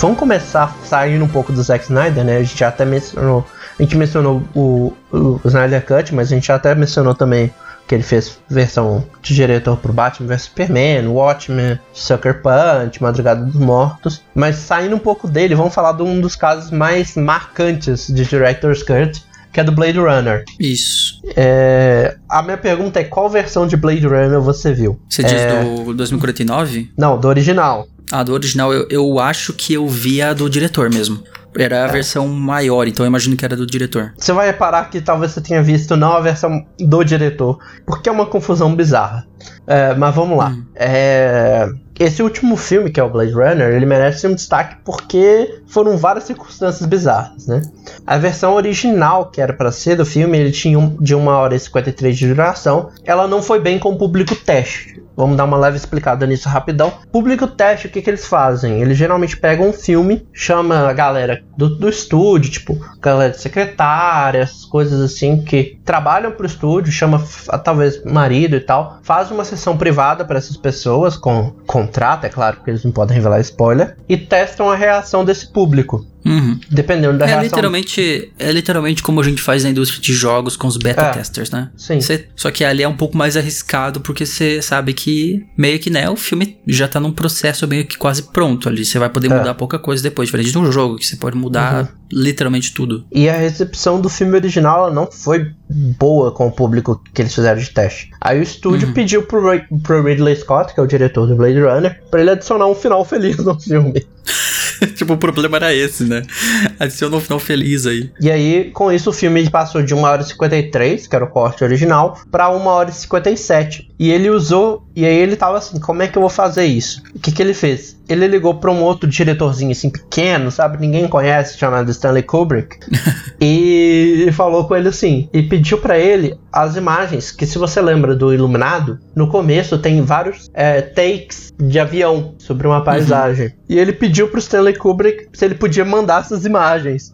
Vamos começar saindo um pouco do Zack Snyder, né? A gente já até mencionou. A gente mencionou o, o Snyder Cut, mas a gente já até mencionou também que ele fez versão de diretor pro Batman vs Superman, Watchmen, Sucker Punch, Madrugada dos Mortos. Mas saindo um pouco dele, vamos falar de um dos casos mais marcantes de Director's Cut, que é do Blade Runner. Isso. É, a minha pergunta é qual versão de Blade Runner você viu? Você diz É, do 2049? Não, do original. Ah, do original, eu, eu acho que eu vi a do diretor mesmo. Era a versão maior, então eu imagino que era do diretor. Você vai reparar que talvez você tenha visto não a versão do diretor, porque é uma confusão bizarra. É, mas vamos lá. É, esse último filme, que é o Blade Runner, ele merece um destaque porque foram várias circunstâncias bizarras, né? A versão original, que era para ser do filme, ele tinha um, de 1 hora e 53 de duração. Ela não foi bem com o público teste. Vamos dar uma leve explicada nisso rapidão. Público teste, o que, que eles fazem? Eles geralmente pegam um filme, chama a galera do, do estúdio, tipo, galera de secretárias, coisas assim, que trabalham pro estúdio, chama talvez marido e tal, faz uma sessão privada para essas pessoas, com contrato, é claro, porque eles não podem revelar spoiler, e testam a reação desse público. Uhum. Dependendo da É reação. literalmente, é literalmente como a gente faz na indústria de jogos com os beta É. testers, né? Sim. Cê- só que ali é um pouco mais arriscado porque você sabe que meio que né, o filme já tá num processo meio que quase pronto ali. Você vai poder É. mudar pouca coisa depois, diferente de um jogo que você pode mudar Uhum. literalmente tudo. E a recepção do filme original não foi boa com o público que eles fizeram de teste. Aí o estúdio Uhum. pediu pro, Ray- pro Ridley Scott, que é o diretor do Blade Runner, pra ele adicionar um final feliz no filme. [laughs] [laughs] tipo, o problema era esse, né? Adiciona um final feliz aí. E aí, com isso, o filme passou de 1 hora e 53, que era o corte original, pra 1 hora e 57. E ele usou, e aí ele tava assim, como é que eu vou fazer isso? O que que ele fez? Ele ligou pra um outro diretorzinho assim, pequeno, sabe? Ninguém conhece, chamado Stanley Kubrick. [laughs] e falou com ele assim, e pediu pra ele as imagens, que se você lembra do Iluminado, no começo tem vários é, takes de avião sobre uma paisagem. E ele pediu pro Stanley Kubrick se ele podia mandar essas imagens.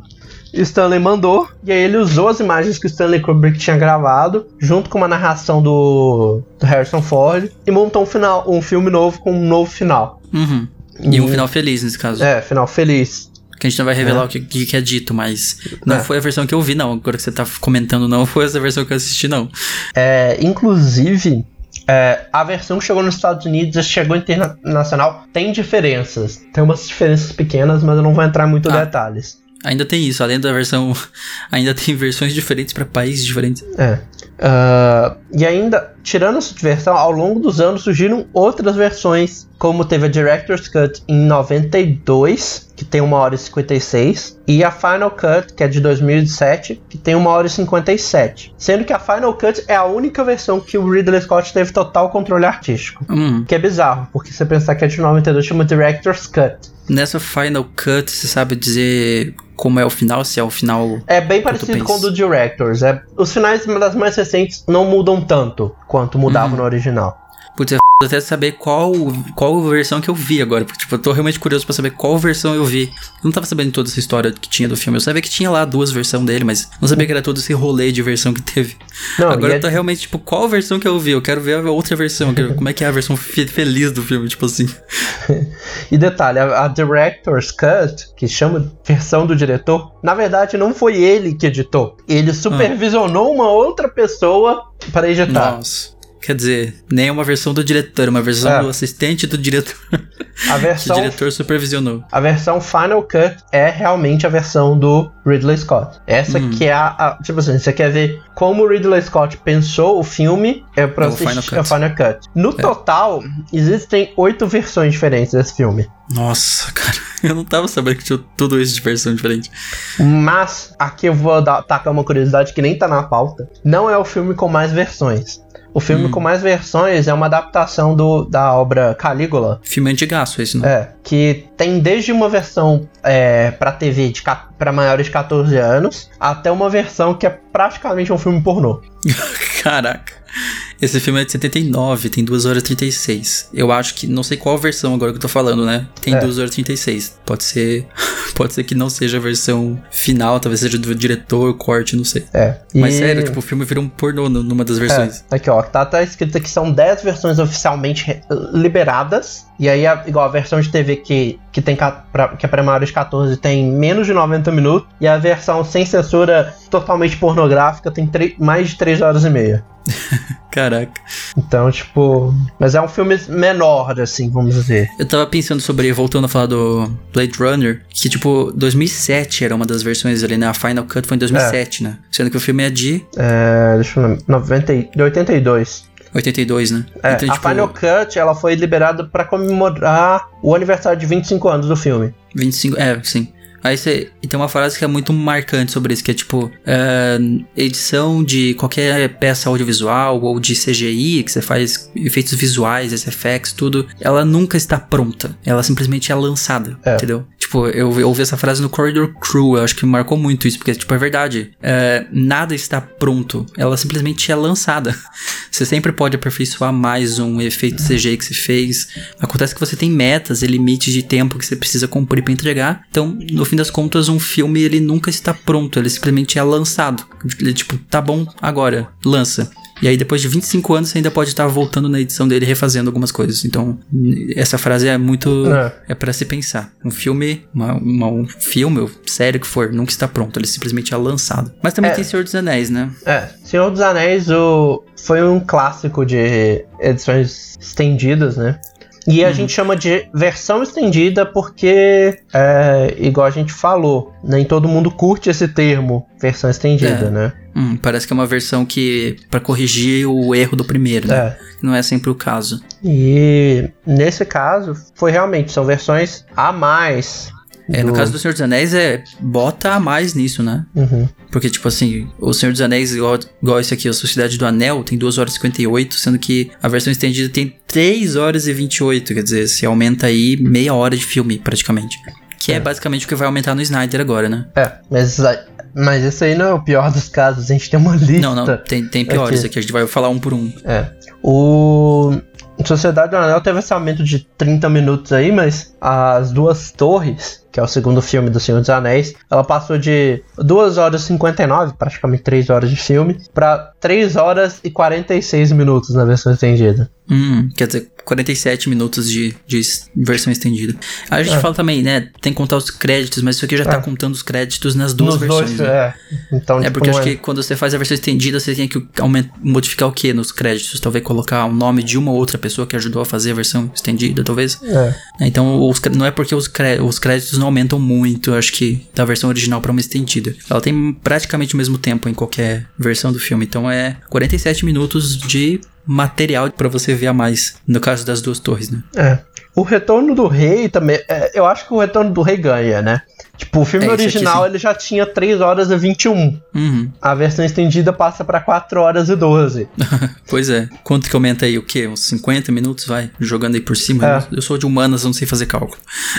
E Stanley mandou, e aí ele usou as imagens que o Stanley Kubrick tinha gravado, junto com uma narração do, do Harrison Ford, e montou um, final, um filme novo com um novo final. Uhum. E um final feliz nesse caso. É, final feliz. Que a gente não vai revelar É. o que, que que é dito, mas não É. foi a versão que eu vi, não. Agora que você tá comentando, não foi essa versão que eu assisti, não. É, inclusive, é, a versão que chegou nos Estados Unidos e chegou internacional tem diferenças. Tem umas diferenças pequenas, mas eu não vou entrar muito em Ah. detalhes. Ainda tem isso, além da versão. [laughs] Ainda tem versões diferentes pra países diferentes. É. Ah, e ainda, tirando essa versão, ao longo dos anos surgiram outras versões, como teve a Director's Cut em 92, que tem 1 hora e 56, e a Final Cut, que é de 2007, que tem 1 hora e 57. Sendo que a Final Cut é a única versão que o Ridley Scott teve total controle artístico. Hum. Que é bizarro, porque você pensar que a de 92 chama Director's Cut. Nessa Final Cut, você sabe dizer como é o final? Se é o final. É bem parecido com o do Directors. É, os finais das mais recentes não mudam tanto quanto mudavam Uhum. no original. Putz, é até saber qual, qual versão que eu vi agora. Porque, tipo, eu tô realmente curioso pra saber qual versão eu vi. Eu não tava sabendo toda essa história que tinha do filme. Eu sabia que tinha lá duas versões dele, mas não sabia que era todo esse rolê de versão que teve. Não, agora eu tô é- realmente, tipo, qual versão que eu vi? Eu quero ver a outra versão. quero- Como é que é a versão fe- feliz do filme, tipo assim. [laughs] E detalhe, a, a Director's Cut, que chama versão do diretor, na verdade não foi ele que editou. Ele supervisionou uma outra pessoa para editar. Nossa. Quer dizer, nem é uma versão do diretor, é uma versão É. do assistente do diretor. A que [laughs] o versão, diretor supervisionou. a versão Final Cut é realmente a versão do Ridley Scott. Essa Uhum. que é a, a- Tipo assim, você quer ver como o Ridley Scott pensou o filme, é pra É o assistir Final Cut. a Final Cut. No total, existem oito versões diferentes desse filme. Nossa, [laughs] cara. Eu não tava sabendo que tinha tudo isso de versão diferente. Mas aqui eu vou dar, tacar uma curiosidade que nem tá na pauta. Não é o filme com mais versões. O filme Hum. com mais versões é uma adaptação do, da obra Calígula. Filme antigaço esse, não? É, que tem desde uma versão é, pra TV de pra maiores de 14 anos até uma versão que é praticamente um filme pornô. [laughs] Caraca. Esse filme é de 79, tem 2 horas e 36. Eu acho que. Não sei qual versão agora que eu tô falando, né? Tem É. 2 horas e 36. Pode ser. [laughs] Pode ser que não seja a versão final, talvez seja do diretor, corte, não sei. É. Mas e- sério, tipo, o filme vira um pornô numa das versões. É, aqui ó, tá, tá escrito que são 10 versões oficialmente liberadas. E aí, a- igual a versão de TV que, que, tem, que é pra maiores de 14 tem menos de 90 minutos. E a versão sem censura totalmente pornográfica tem mais de 3 horas e meia. [laughs] Caraca. Então, tipo. Mas é um filme menor, assim, vamos dizer. Eu tava pensando sobre, voltando a falar do Blade Runner, que tipo, 2007 era uma das versões ali, né? A Final Cut foi em 2007, né? Sendo que o filme é de É, deixa eu lembrar. 90, e- de 82. 82, né? É, então, a tipo, Final Cut ela foi liberada pra comemorar o aniversário de 25 anos do filme. 25, é, sim. Aí você, e tem uma frase que é muito marcante sobre isso, que é tipo, é, edição de qualquer peça audiovisual ou de CGI, que você faz efeitos visuais, SFX, tudo, ela nunca está pronta. Ela simplesmente é lançada, É. entendeu? Tipo, eu, eu ouvi essa frase no Corridor Crew, eu acho que marcou muito isso, porque, tipo, é verdade. É, nada está pronto, ela simplesmente é lançada. [laughs] Você sempre pode aperfeiçoar mais um efeito CGI que você fez. Acontece que você tem metas e limites de tempo que você precisa cumprir para entregar. Então, no fim das contas, um filme ele nunca está pronto, ele simplesmente é lançado. Ele, tipo, tá bom, agora, lança. E aí, depois de 25 anos, você ainda pode estar voltando na edição dele refazendo algumas coisas. Então, essa frase é muito. É. É para se pensar. Um filme, uma, uma- um filme, ou série que for, nunca está pronto. Ele simplesmente é lançado. Mas também É. tem Senhor dos Anéis, né? É, Senhor dos Anéis o, foi um clássico de edições estendidas, né? E a gente chama de versão estendida porque, é, igual a gente falou, nem todo mundo curte esse termo, versão estendida, É. né? Hum, parece que é uma versão que. para corrigir o erro do primeiro, né? É. Não é sempre o caso. E nesse caso, foi realmente, são versões a mais. É, no do- caso do Senhor dos Anéis, é. Bota a mais nisso, né? Uhum. Porque, tipo assim, o Senhor dos Anéis, igual, igual esse aqui, a Sociedade do Anel, tem 2 horas e 58, sendo que a versão estendida tem 3 horas e 28. Quer dizer, se aumenta aí meia hora de filme, praticamente. Que é, É. basicamente o que vai aumentar no Snyder agora, né? É, mas, mas esse aí não é o pior dos casos, a gente tem uma lista. Não, não, tem, tem piores Aqui. aqui. A gente vai falar um por um. É. O Sociedade do Anel teve esse aumento de 30 minutos aí, mas as duas torres, que é o segundo filme do Senhor dos Anéis, ela passou de 2 horas e 59, praticamente 3 horas de filme, pra 3 horas e 46 minutos na versão estendida. Hum, quer dizer, 47 minutos de, de versão estendida. A gente É. fala também, né? Tem que contar os créditos, mas isso aqui já tá É. contando os créditos nas duas Nos versões. dois, né? é. Então, É tipo, porque acho que quando você faz a versão estendida, você tem que aument- modificar o que nos créditos? Talvez colocar o nome de uma ou outra pessoa que ajudou a fazer a versão estendida, talvez. É. Então, os não é porque os, os créditos não aumentam muito, acho que, da versão original pra uma estendida. Ela tem praticamente o mesmo tempo em qualquer versão do filme. Então, é 47 minutos de material pra você ver a mais. No caso das duas torres, né? É. O Retorno do Rei também. é, eu acho que o Retorno do Rei ganha, né? Tipo, o filme É, aqui original sim. ele já tinha 3 horas e 21. Uhum. A versão estendida passa pra 4 horas e 12. [laughs] Pois é. Quanto que aumenta aí? O quê? Uns 50 minutos? Vai? Jogando aí por cima? É. Eu sou de humanas, não sei fazer cálculo.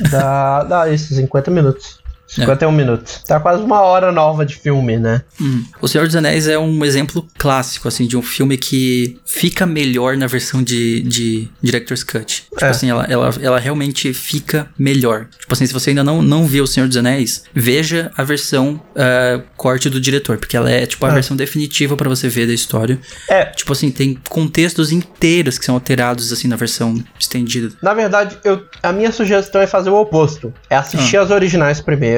Dá, dá isso, 50 minutos. 51 minutos. Tá quase uma hora nova de filme, né? Hum. O Senhor dos Anéis é um exemplo clássico, assim, de um filme que fica melhor na versão de, de Director's Cut. Tipo É. assim, ela, ela, ela realmente fica melhor. Tipo assim, se você ainda não, não viu O Senhor dos Anéis, veja a versão ah, corte do diretor, porque ela é, tipo, a É. versão definitiva pra você ver da história. É, Tipo assim, tem contextos inteiros que são alterados, assim, na versão estendida. na verdade, eu, a minha sugestão é fazer o oposto. É assistir as originais primeiro.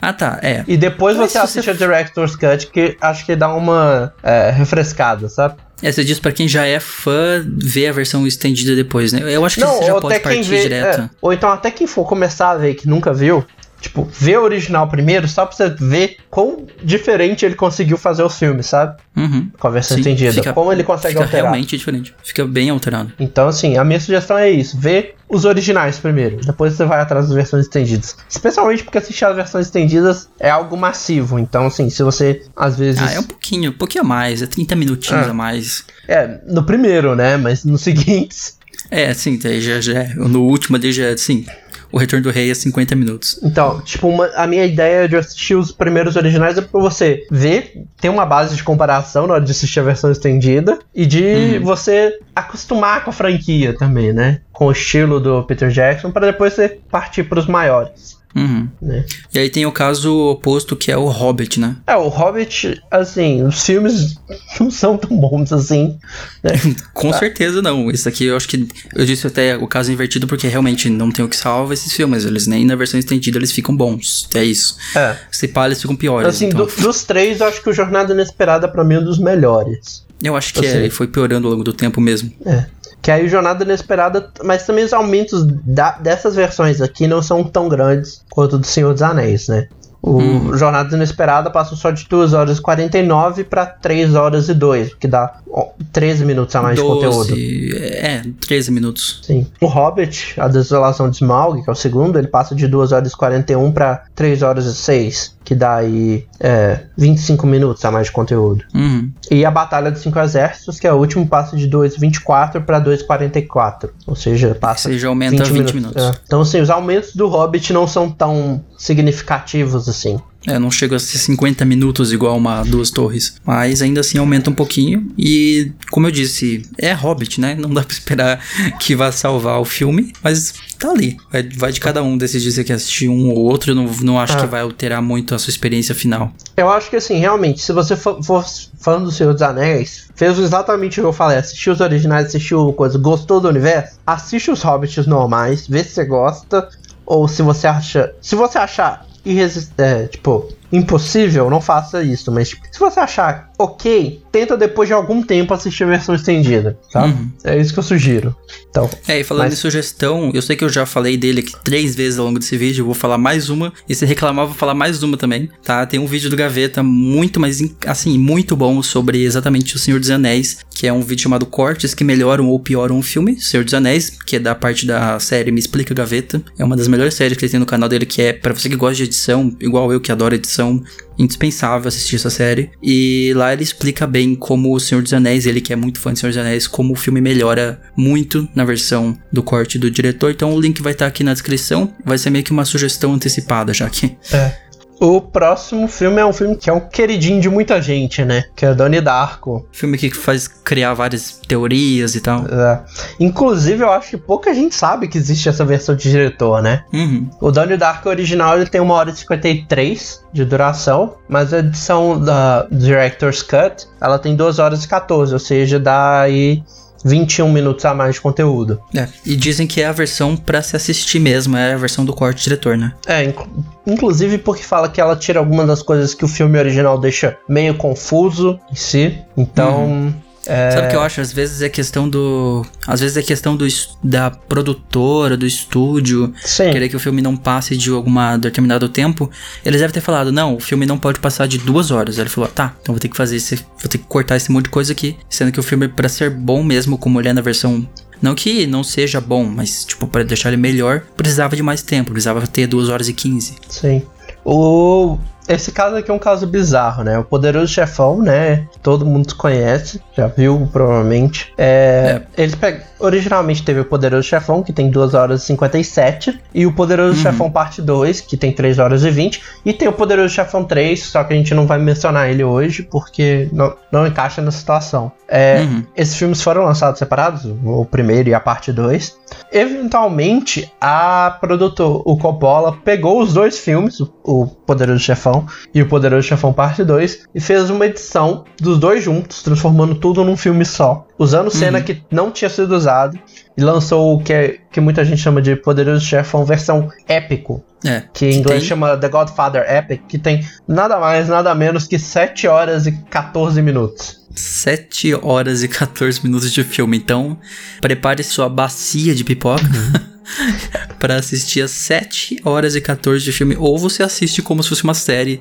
Ah, tá, é. E depois Mas você assiste você- a Director's Cut, que acho que dá uma é, refrescada, sabe? É, você diz pra quem já é fã ver a versão estendida depois, né? Eu acho que você já pode partir vê. direto. é, ou então até quem for começar a ver que nunca viu. Tipo, vê o original primeiro, só pra você ver quão diferente ele conseguiu fazer os filmes, sabe? Uhum. Com a versão Sim, estendida. fica- como ele consegue Fica alterar. realmente diferente. Fica bem alterado. Então, assim, a minha sugestão é isso: vê os originais primeiro, depois você vai atrás das versões estendidas. Especialmente porque assistir as versões estendidas é algo massivo. Então, assim, se você às vezes. Ah, é um pouquinho, um pouquinho a mais. É 30 minutinhos Ah. a mais. É, no primeiro, né? Mas nos [laughs] seguintes. É, sim, já, já é. No último ali já, sim. O Retorno do Rei é 50 minutos. Então, tipo, uma- a minha ideia de assistir os primeiros originais é pra você ver, ter uma base de comparação na hora de assistir a versão estendida e de Uhum. você acostumar com a franquia também, né? Com o estilo do Peter Jackson, para depois você partir pros maiores, Uhum. né? E aí tem o caso oposto que é o Hobbit, né? É, o Hobbit, assim, os filmes não são tão bons assim. Né? [laughs] Com certeza não. Esse aqui eu acho que. Eu disse até o caso invertido porque realmente não tem o que salva esses filmes. Eles nem na versão estendida eles ficam bons. É isso. É. Se pá, eles ficam piores. Assim, então. do- dos três, eu acho que o Jornada Inesperada pra mim é um dos melhores. Eu acho que eu é, ele foi piorando ao longo do tempo mesmo. É. Que aí o Jornada Inesperada, mas também os aumentos da- dessas versões aqui não são tão grandes quanto do Senhor dos Anéis, né? O Hum. Jornada Inesperada passou só de 2 horas e 49 pra 3 horas e 2, que dá ó, 13 minutos a mais de conteúdo. É, 13 minutos. Sim. O Hobbit, A Desolação de Smaug, que é o segundo, ele passa de 2 horas e 41 pra 3 horas e 6, que dá aí é, 25 minutos a mais de conteúdo. Uhum. E a Batalha dos Cinco Exércitos, que é o último, passa de 2,24 para 2,44. Ou seja, passa. Você já aumenta 20 minutos. É. Então, assim, os aumentos do Hobbit não são tão significativos assim. É, não chega a ser 50 minutos igual uma Duas Torres. Mas ainda assim aumenta um pouquinho. E, como eu disse, é Hobbit, né? Não dá pra esperar que vá salvar o filme. Mas tá ali. Vai, vai de cada um decidir se quer assistir um ou outro. Eu não, não acho Ah. que vai alterar muito a sua experiência final. Eu acho que, assim, realmente, se você for, for fã do Senhor dos Anéis, fez exatamente o que eu falei: assistiu os originais, assistiu coisa, gostou do universo, assiste os Hobbits normais, vê se você gosta. Ou se você acha. Se você achar irresist... é, tipo, impossível, não faça isso. Mas tipo, se você achar ok, tenta depois de algum tempo assistir a versão estendida, tá? Uhum. É isso que eu sugiro. Então, É, e falando Mas- em sugestão, eu sei que eu já falei dele aqui três vezes ao longo desse vídeo, eu vou falar mais uma, e se reclamar, eu vou falar mais uma também, tá? Tem um vídeo do Gaveta muito, mas assim, muito bom sobre exatamente o Senhor dos Anéis, que é um vídeo chamado Cortes que melhoram ou pioram um filme, Senhor dos Anéis, que é da parte da série Me Explica Gaveta. É uma das melhores séries que ele tem no canal dele, que é pra você que gosta de edição, igual eu que adoro edição, indispensável assistir essa série. E lá ele explica bem como o Senhor dos Anéis, ele que é muito fã de Senhor dos Anéis, como o filme melhora muito na versão do corte do diretor. Então o link vai estar aqui na descrição. Vai ser meio que uma sugestão antecipada já aqui. é. O próximo filme é um filme que é um queridinho de muita gente, né? Que é Donnie Darko. Filme que faz criar várias teorias e tal. É. Inclusive, eu acho que pouca gente sabe que existe essa versão de diretor, né? Uhum. O Donnie Darko original ele tem 1 hora e 53 de duração, mas a edição da Director's Cut ela tem 2 horas e 14, ou seja, dá aí 21 minutos a mais de conteúdo. É. E dizem que é a versão pra se assistir mesmo, é a versão do corte diretor, né? É, inclu- inclusive porque fala que ela tira algumas das coisas que o filme original deixa meio confuso em si. Então, é, Sabe o que eu acho? Às vezes é questão do. Às vezes é questão do, da produtora, do estúdio, sim. querer que o filme não passe de alguma determinado tempo. Eles devem ter falado, não, o filme não pode passar de duas horas. Aí ele falou, tá, então vou ter que fazer esse. Vou ter que cortar esse monte de coisa aqui. Sendo que o filme, pra ser bom mesmo, como ele é na versão. Não que não seja bom, mas, tipo, pra deixar ele melhor, precisava de mais tempo. Precisava ter duas horas e 15. Sim. O esse caso aqui é um caso bizarro, né? O Poderoso Chefão, né? Todo mundo conhece, já viu provavelmente. É, Eles pe... originalmente teve o Poderoso Chefão, que tem 2 horas e 57, e o Poderoso Uhum. Chefão Parte 2, que tem 3 horas e 20, e tem o Poderoso Chefão 3, só que a gente não vai mencionar ele hoje porque não, não encaixa na situação. É, Uhum. Esses filmes foram lançados separados, o primeiro e a parte 2. Eventualmente, a produtor, o Coppola, pegou os dois filmes, o Poderoso Chefão e o Poderoso Chefão Parte 2, e fez uma edição dos dois juntos, transformando tudo num filme só. Usando cena que não tinha sido usada, e lançou o que, é- que muita gente chama de Poderoso Chefão versão épico, É. que em inglês tem- chama The Godfather Epic, que tem nada mais, nada menos que 7 horas e 14 minutos. 7 horas e 14 minutos de filme. Então, prepare sua bacia de pipoca [laughs] pra assistir as 7 horas e 14 de filme. Ou você assiste como se fosse uma série.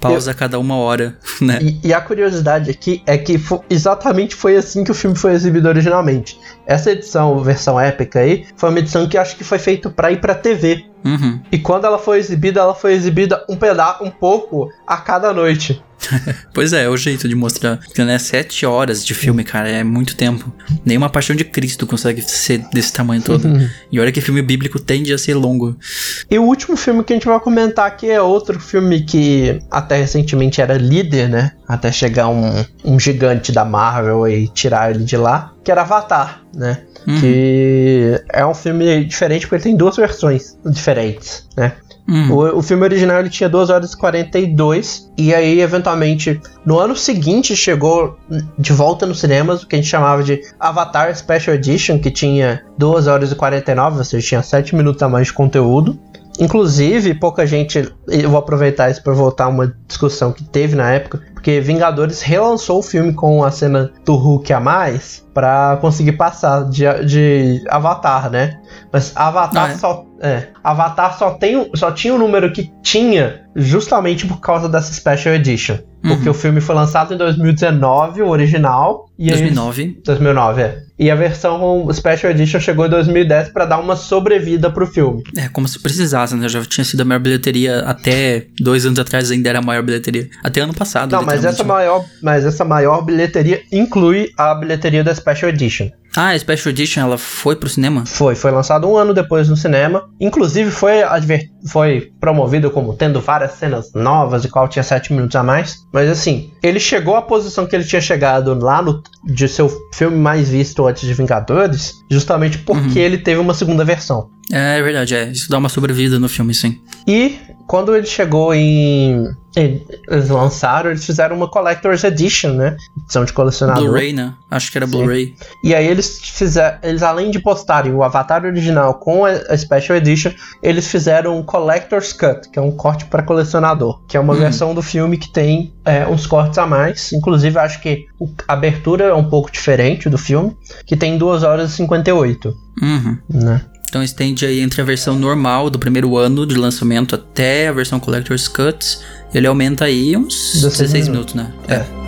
Pausa a cada uma hora, [laughs] né? E, e a curiosidade aqui é que fo- exatamente foi assim que o filme foi exibido originalmente. Essa edição, versão épica aí, foi uma edição que acho que foi feita pra ir pra TV. Uhum. E quando ela foi exibida, ela foi exibida um pedaço, um pouco a cada noite. [laughs] Pois é, é o jeito de mostrar. Porque, né, 7 horas de filme, cara, é muito tempo. Nenhuma Paixão de Cristo consegue ser desse tamanho todo. e olha que filme bíblico tende a ser longo. E o último filme que a gente vai comentar aqui é outro filme que até recentemente era líder, né? Até chegar um, um gigante da Marvel e tirar ele de lá, que era Avatar, né? Uhum. Que é um filme diferente porque ele tem duas versões diferentes, né? Uhum. O, o filme original ele tinha 2 horas e 42 e aí eventualmente no ano seguinte chegou de volta nos cinemas o que a gente chamava de Avatar Special Edition que tinha 2 horas e 49, ou seja, tinha 7 minutos a mais de conteúdo. Inclusive, pouca gente. Eu vou aproveitar isso para voltar a uma discussão que teve na época, porque Vingadores relançou o filme com a cena do Hulk a mais para conseguir passar de, de Avatar, né? Mas Avatar Ah, é? só. É, Avatar só, tem, só tinha o número que tinha justamente por causa dessa Special Edition. Porque Uhum. o filme foi lançado em 2019, o original. E aí- 2009. 2009, é. E a versão Special Edition chegou em 2010 para dar uma sobrevida pro filme. É, como se precisasse, né? Já tinha sido a maior bilheteria até dois anos atrás, ainda era a maior bilheteria. Até ano passado. Não, mas essa, literalmente. maior, mas essa maior bilheteria inclui a bilheteria da Special Edition. Ah, a Special Edition, ela foi pro cinema? Foi, foi lançado um ano depois no cinema. Inclusive foi, foi promovido como tendo várias cenas novas e qual tinha 7 minutos a mais. Mas assim, ele chegou à posição que ele tinha chegado lá no de seu filme mais visto antes de Vingadores, justamente porque ele teve uma segunda versão. É, é verdade, é. Isso dá uma sobrevida no filme, sim. E quando ele chegou em. Eles lançaram, eles fizeram uma Collector's Edition, né? Edição de colecionador. Blu-ray, né? Acho que era. Blu-ray. E aí eles fizeram. Eles, além de postarem o Avatar original com a, Special Edition, eles fizeram um Collector's Cut, que é um corte para colecionador. Que é uma Hum. versão do filme que tem é, uns cortes a mais. Inclusive, acho que a abertura é um pouco diferente do filme, que tem 2 horas e 58, Uhum. né? Então estende aí entre a versão normal do primeiro ano de lançamento até a versão Collector's Cuts. Ele aumenta aí uns 16 16 minutos, né? É.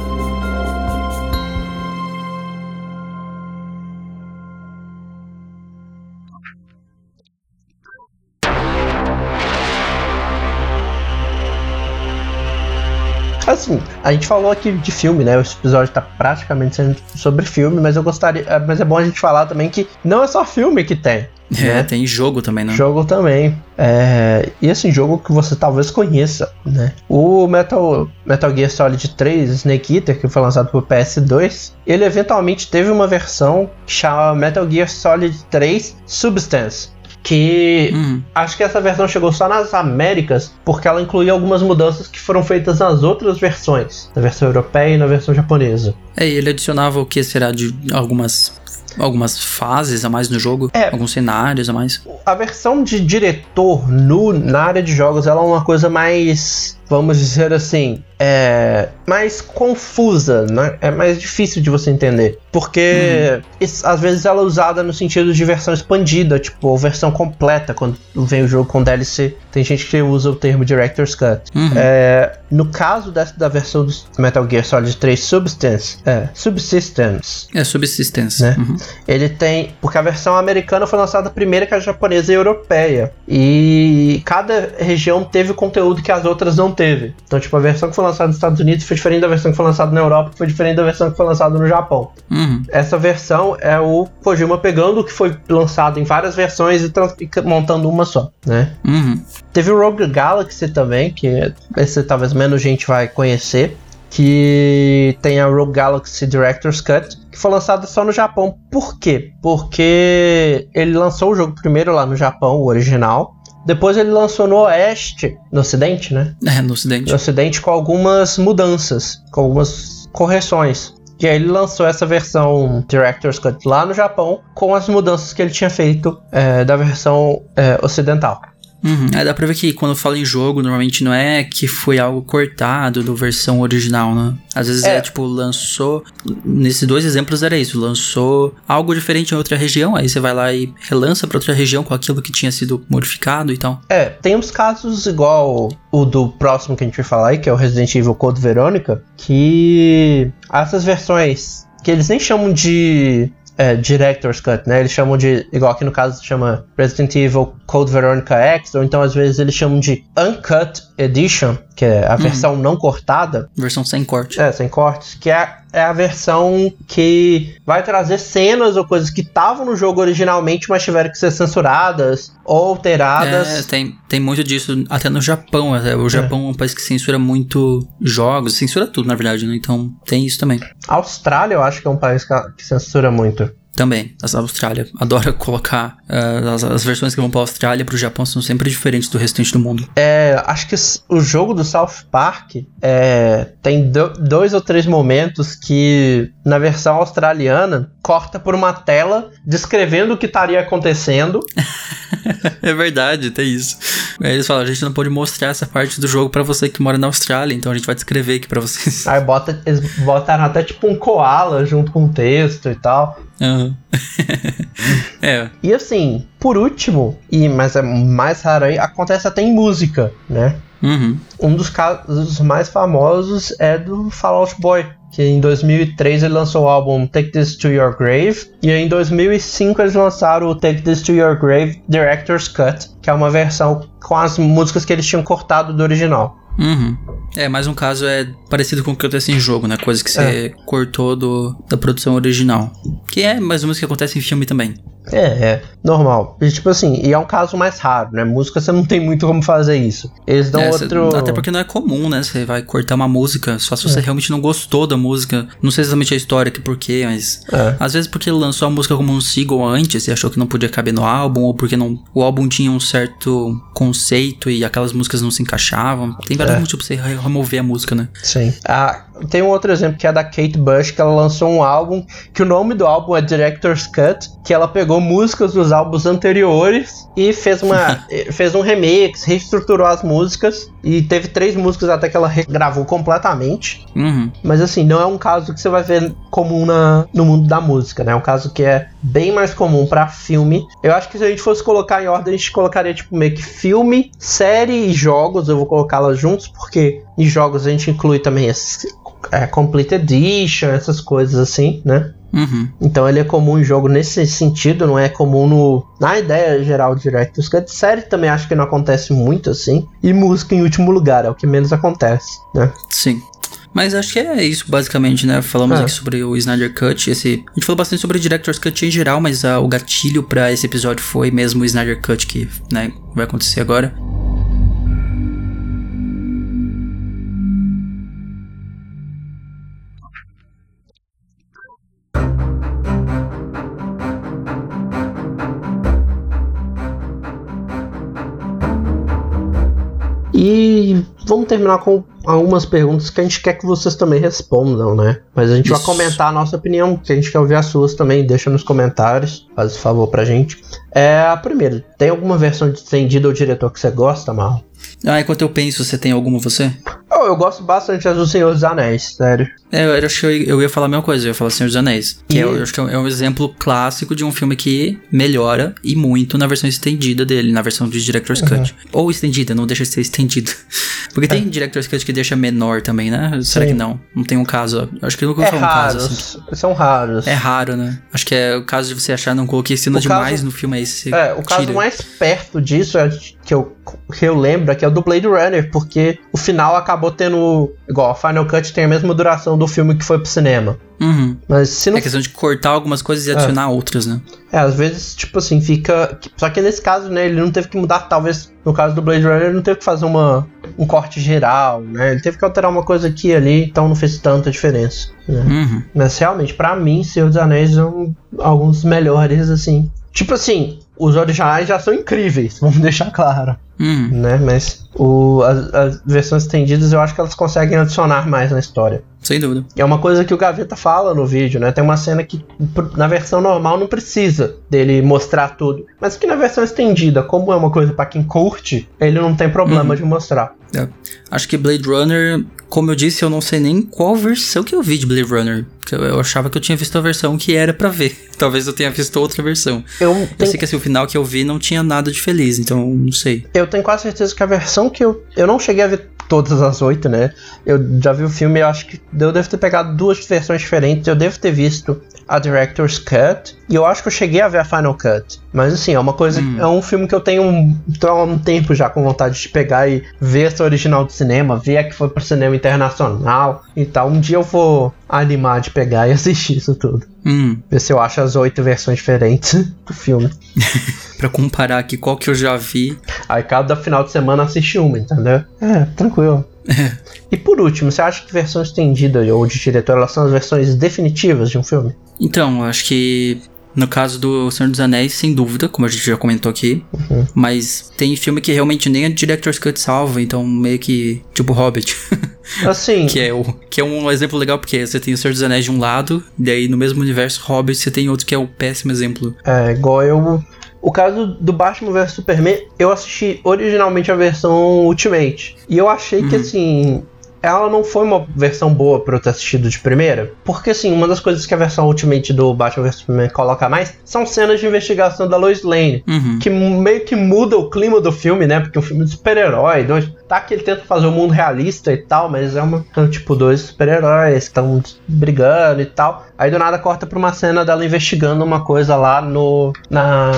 Assim, a gente falou aqui de filme, né? Esse episódio tá praticamente sendo sobre filme, mas eu gostaria. é, Mas é bom a gente falar também que não é só filme que tem. É, né? tem jogo também, né? Jogo também. É, e assim, jogo que você talvez conheça, né? O Metal, Metal Gear Solid 3 Snake Eater, que foi lançado pro PS2, ele eventualmente teve uma versão que chama Metal Gear Solid 3 Substance. Que Uhum. acho que essa versão chegou só nas Américas, porque ela incluía algumas mudanças que foram feitas nas outras versões, na versão europeia e na versão japonesa. É, e ele adicionava o que será de algumas algumas fases a mais no jogo, É. alguns cenários a mais. A versão de diretor no, na área de jogos ela é uma coisa mais, vamos dizer assim, é mais confusa, né? É mais difícil de você entender. Porque isso- às vezes ela é usada no sentido de versão expandida, tipo, versão completa, quando vem o jogo com DLC. Tem gente que usa o termo Director's Cut. Uhum. É, no caso dessa, da versão do Metal Gear Solid 3 Substance, é, Subsistence, É subsistence. Né? Uhum. ele tem. Porque a versão americana foi lançada primeiro que a japonesa e a europeia. E cada região teve conteúdo que as outras não teve. Então, tipo, a versão que foi lançada nos Estados Unidos foi diferente da versão que foi lançada na Europa, que foi diferente da versão que foi lançada no Japão. Uhum. Essa versão é o Kojima pegando o que foi lançado em várias versões e, e montando uma só, né? Uhum. Teve o Rogue Galaxy também, que esse talvez menos gente vai conhecer, que tem a Rogue Galaxy Director's Cut, que foi lançada só no Japão. Por quê? Porque ele lançou o jogo primeiro lá no Japão, o original. Depois ele lançou no Oeste, no Ocidente, né? É, no ocidente. No Ocidente com algumas mudanças, com algumas correções. E aí ele lançou essa versão Director's Cut lá no Japão, com as mudanças que ele tinha feito é, da versão é, ocidental. Uhum. É, dá pra ver que quando fala em jogo, normalmente não é que foi algo cortado da versão original, né? Às vezes é. É. tipo, lançou. Nesses dois exemplos era isso: lançou algo diferente em outra região, aí você vai lá e relança pra outra região com aquilo que tinha sido modificado e tal. É, tem uns casos igual o do próximo que a gente vai falar aí, que é o Resident Evil Code Veronica, que essas versões que eles nem chamam de é, Director's Cut, né? Eles chamam de, igual aqui no caso chama Resident Evil Code Veronica X, ou então às vezes eles chamam de Uncut Edition, que é a versão não cortada, Versão sem corte. é, sem cortes, que é, é a versão que vai trazer cenas ou coisas que estavam no jogo originalmente, mas tiveram que ser censuradas ou alteradas. É, tem, tem muito disso, até no Japão. até. O Japão é um país que censura muito jogos, censura tudo, na verdade, né? Então tem isso também. A Austrália, eu acho que é um país que censura muito. Também, a Austrália adora [laughs] colocar ah, as, as versões que vão pra Austrália e pro Japão são sempre diferentes do restante do mundo. É, acho que o jogo do South Park é, tem do- dois ou três momentos que, na versão australiana, corta por uma tela descrevendo o que estaria acontecendo. [laughs] É verdade, tem isso. Aí eles falam, a gente não pode mostrar essa parte do jogo pra você que mora na Austrália, então a gente vai descrever aqui pra vocês. Aí bota, eles botaram até tipo um koala junto com o texto e tal. Aham. [laughs] é, E assim, por último, e mas é mais raro aí, acontece até em música, né? uhum. Um dos casos mais famosos é do Fall Out Boy, que em 2003 ele lançou o álbum Take This to Your Grave, e em 2005 eles lançaram o Take This to Your Grave Director's Cut, que é uma versão com as músicas que eles tinham cortado do original. Uhum. É, mais um caso é parecido com o que acontece em jogo, né? Coisa que você cortou do, da produção original. Que é mais ou menos o que acontece em filme também. É, é, normal. E, tipo assim, e é um caso mais raro, né? Música você não tem muito como fazer isso. Eles dão É, cê- outro. até porque não é comum, né? Você vai cortar uma música só se você realmente não gostou da música. Não sei exatamente a história que porquê, mas. É. Às vezes porque lançou a música como um single antes e achou que não podia caber no álbum, ou porque não, o álbum tinha um certo conceito e aquelas músicas não se encaixavam. Tem vários É. motivos pra você re- remover a música, né? Sim. Ah, tem um outro exemplo que é da Kate Bush, que ela lançou um álbum que o nome do álbum é Director's Cut, que ela pegou músicas dos álbuns anteriores e fez uma [laughs] eh, fez um remix, reestruturou as músicas e teve três músicas até que ela regravou completamente. Uhum. Mas assim, não é um caso que você vai ver comum na, no mundo da música, né? É um caso que é bem mais comum pra filme. Eu acho que se a gente fosse colocar em ordem, a gente colocaria tipo meio que filme, série e jogos. Eu vou colocá-las juntos porque em jogos a gente inclui também esse, é, Complete Edition, essas coisas assim, né? Uhum. Então ele é comum em jogo nesse sentido, não é comum no, na ideia geral de Director's Cut. Série também acho que não acontece muito assim. E música em último lugar, é o que menos acontece, né? Sim. Mas acho que é isso, basicamente, né? Falamos É. aqui sobre o Snyder Cut. Esse... A gente falou bastante sobre o Director's Cut em geral, mas ah, o gatilho pra esse episódio foi mesmo o Snyder Cut, que né, vai acontecer agora. E vamos terminar com algumas perguntas que a gente quer que vocês também respondam, né? Mas a gente vai Isso. comentar a nossa opinião, que a gente quer ouvir as suas também. Deixa nos comentários, faz esse favor pra gente. É a primeira. Tem alguma versão estendida ou diretor que você gosta, Mal? Ah, enquanto eu penso, você tem alguma você? Oh, eu gosto bastante das do Senhor dos Anéis, sério. É, eu acho que eu, eu ia falar a mesma coisa, eu ia falar Senhor dos Anéis. Que E- é, eu acho que é um- é um exemplo clássico de um filme que melhora e muito na versão estendida dele, na versão de Director's Uhum. Cut. Ou estendida, não deixa de ser estendida. [laughs] Porque tem Director's Cut que deixa menor também, né? Será É. Sim. que não? Não tem um caso. Acho que eu nunca É vi um caso assim. são raros. É raro, né? Acho que é o caso de você achar não coloquei cena O demais caso- no filme aí você É, o caso tira. mais perto disso é que eu que eu lembro aqui é o do Blade Runner, porque o final acabou tendo. Igual, a Final Cut tem a mesma duração do filme que foi pro cinema. Uhum. Mas se não. É questão de cortar algumas coisas e adicionar outras, né? É, às vezes, tipo assim, fica. Só que nesse caso, né, ele não teve que mudar, talvez, no caso do Blade Runner, ele não teve que fazer uma, um corte geral, né? Ele teve que alterar uma coisa aqui e ali, então não fez tanta diferença. Né? Uhum. Mas realmente, pra mim, Senhor dos Anéis são alguns melhores, assim. Tipo assim, os originais já são incríveis, [laughs] vamos deixar claro, Uhum. né? Mas o, as, as versões estendidas eu acho que elas conseguem adicionar mais na história. Sem dúvida. É uma coisa que o Gaveta fala no vídeo, né? Tem uma cena que na versão normal não precisa dele mostrar tudo, mas que na versão estendida, como é uma coisa pra quem curte, ele não tem problema de mostrar. É. Acho que Blade Runner, como eu disse, eu não sei nem qual versão que eu vi de Blade Runner. Eu, eu achava que eu tinha visto a versão que era pra ver. [laughs] Talvez eu tenha visto outra versão. Eu Eu tenho, sei que assim, o final que eu vi não tinha nada de feliz, então não sei. eu tenho quase certeza que a versão que eu. Eu não cheguei a ver todas as oito, né? Eu já vi o filme, eu acho que eu devo ter pegado duas versões diferentes. Eu devo ter visto a Director's Cut. E eu acho que eu cheguei a ver a Final Cut. Mas assim, é uma coisa. É um filme que eu tenho um, tô há um tempo já com vontade de pegar e ver essa original do cinema, ver a que foi pro cinema internacional e tal. Um dia eu vou animar de pegar e [laughs] assistir isso tudo. Hum, Ver se eu acho as oito versões diferentes [laughs] do filme. [laughs] pra comparar aqui qual que eu já vi. Aí cada final de semana assiste uma, entendeu? É, tranquilo. E por último, você acha que versão estendida ou de diretor elas são as versões definitivas de um filme? Então, acho que no caso do Senhor dos Anéis, sem dúvida, como a gente já comentou aqui. Mas tem filme que realmente nem a Director's Cut salva, então meio que tipo Hobbit. [laughs] Assim, que, é o, que é um exemplo legal, porque você tem o Senhor dos Anéis de um lado, e aí no mesmo universo Hobbit você tem outro que é o péssimo exemplo. é igual eu. O caso do Batman vs Superman, eu assisti originalmente a versão Ultimate. E eu achei que assim. Ela não foi uma versão boa pra eu ter assistido de primeira. Porque, assim, uma das coisas que a versão Ultimate do Batman vs Superman coloca mais são cenas de investigação da Lois Lane. Uhum. que meio que muda o clima do filme, né? Porque é um filme de super-herói, dois. Tá que ele tenta fazer um mundo realista e tal, mas é uma. São tipo dois super-heróis que estão brigando e tal. Aí do nada corta pra uma cena dela investigando uma coisa lá no. Na.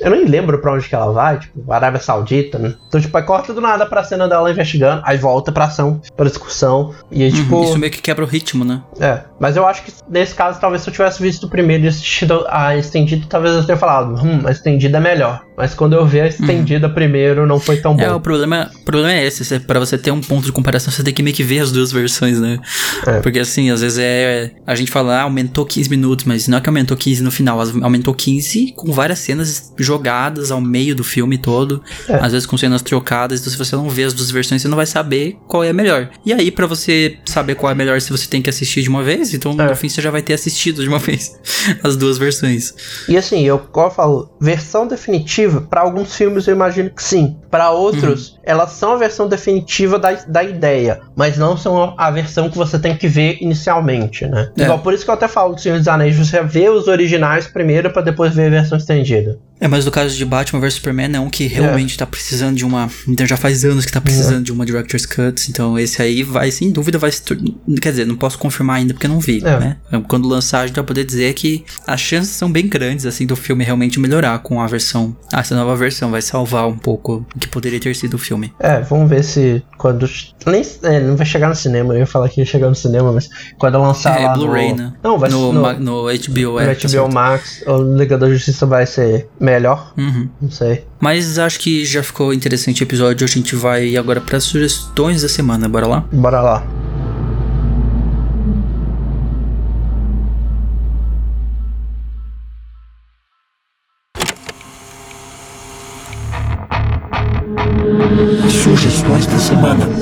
Eu nem lembro pra onde que ela vai, tipo, Arábia Saudita, né? Então, tipo, aí corta do nada pra cena dela investigando, aí volta pra ação, pra discussão. E aí, tipo. Uhum. Isso meio que quebra o ritmo, né? É, mas eu acho que nesse caso, talvez se eu tivesse visto o primeiro e assistido a estendida, talvez eu tenha falado, hum, a estendida é melhor. Mas quando eu vi a estendida primeiro, não foi tão bom. É, o problema, o problema é esse. Pra você ter um ponto de comparação, você tem que meio que ver as duas versões, né? É. Porque assim, às vezes é. A gente fala, ah, aumentou 15 minutos, mas não é que aumentou 15 no final, aumentou 15 com várias cenas jogadas ao meio do filme todo. É. Às vezes com cenas trocadas, então se você não vê as duas versões, você não vai saber qual é a melhor. E aí, pra você saber qual é a melhor, se você tem que assistir de uma vez, então É. no fim você já vai ter assistido de uma [laughs] vez as duas versões. E assim, eu, como eu falo, versão definitiva, pra alguns filmes eu imagino que sim. Pra outros, elas são a versão definitiva da, da ideia, mas não são a, versão que você tem que ver inicialmente, né? É. Igual por isso que eu até falo do Senhor dos Anéis, você vê os originais primeiro pra depois ver a versão estendida. É, mas no caso de Batman vs Superman é um que realmente tá precisando de uma. Então já faz anos que tá precisando de uma Director's Cut. Então esse aí vai, sem dúvida, vai se tor- Quer dizer, não posso confirmar ainda porque eu não vi, É. né? Quando lançar, a gente vai poder dizer que as chances são bem grandes, assim, do filme realmente melhorar com a versão. Ah, Essa nova versão vai salvar um pouco o que poderia ter sido o filme. É, vamos ver se quando. Nem, é, não vai chegar no cinema, eu ia falar que ia chegar no cinema, mas quando lançar é, lá Blu-ray, no... né? Não, vai no, ser no, no HBO, no é. tá HBO certo. Max, o Liga da Justiça vai ser melhor, Uhum. não sei. Mas acho que já ficou interessante o episódio. A gente vai agora para sugestões da semana. Bora lá? Bora lá.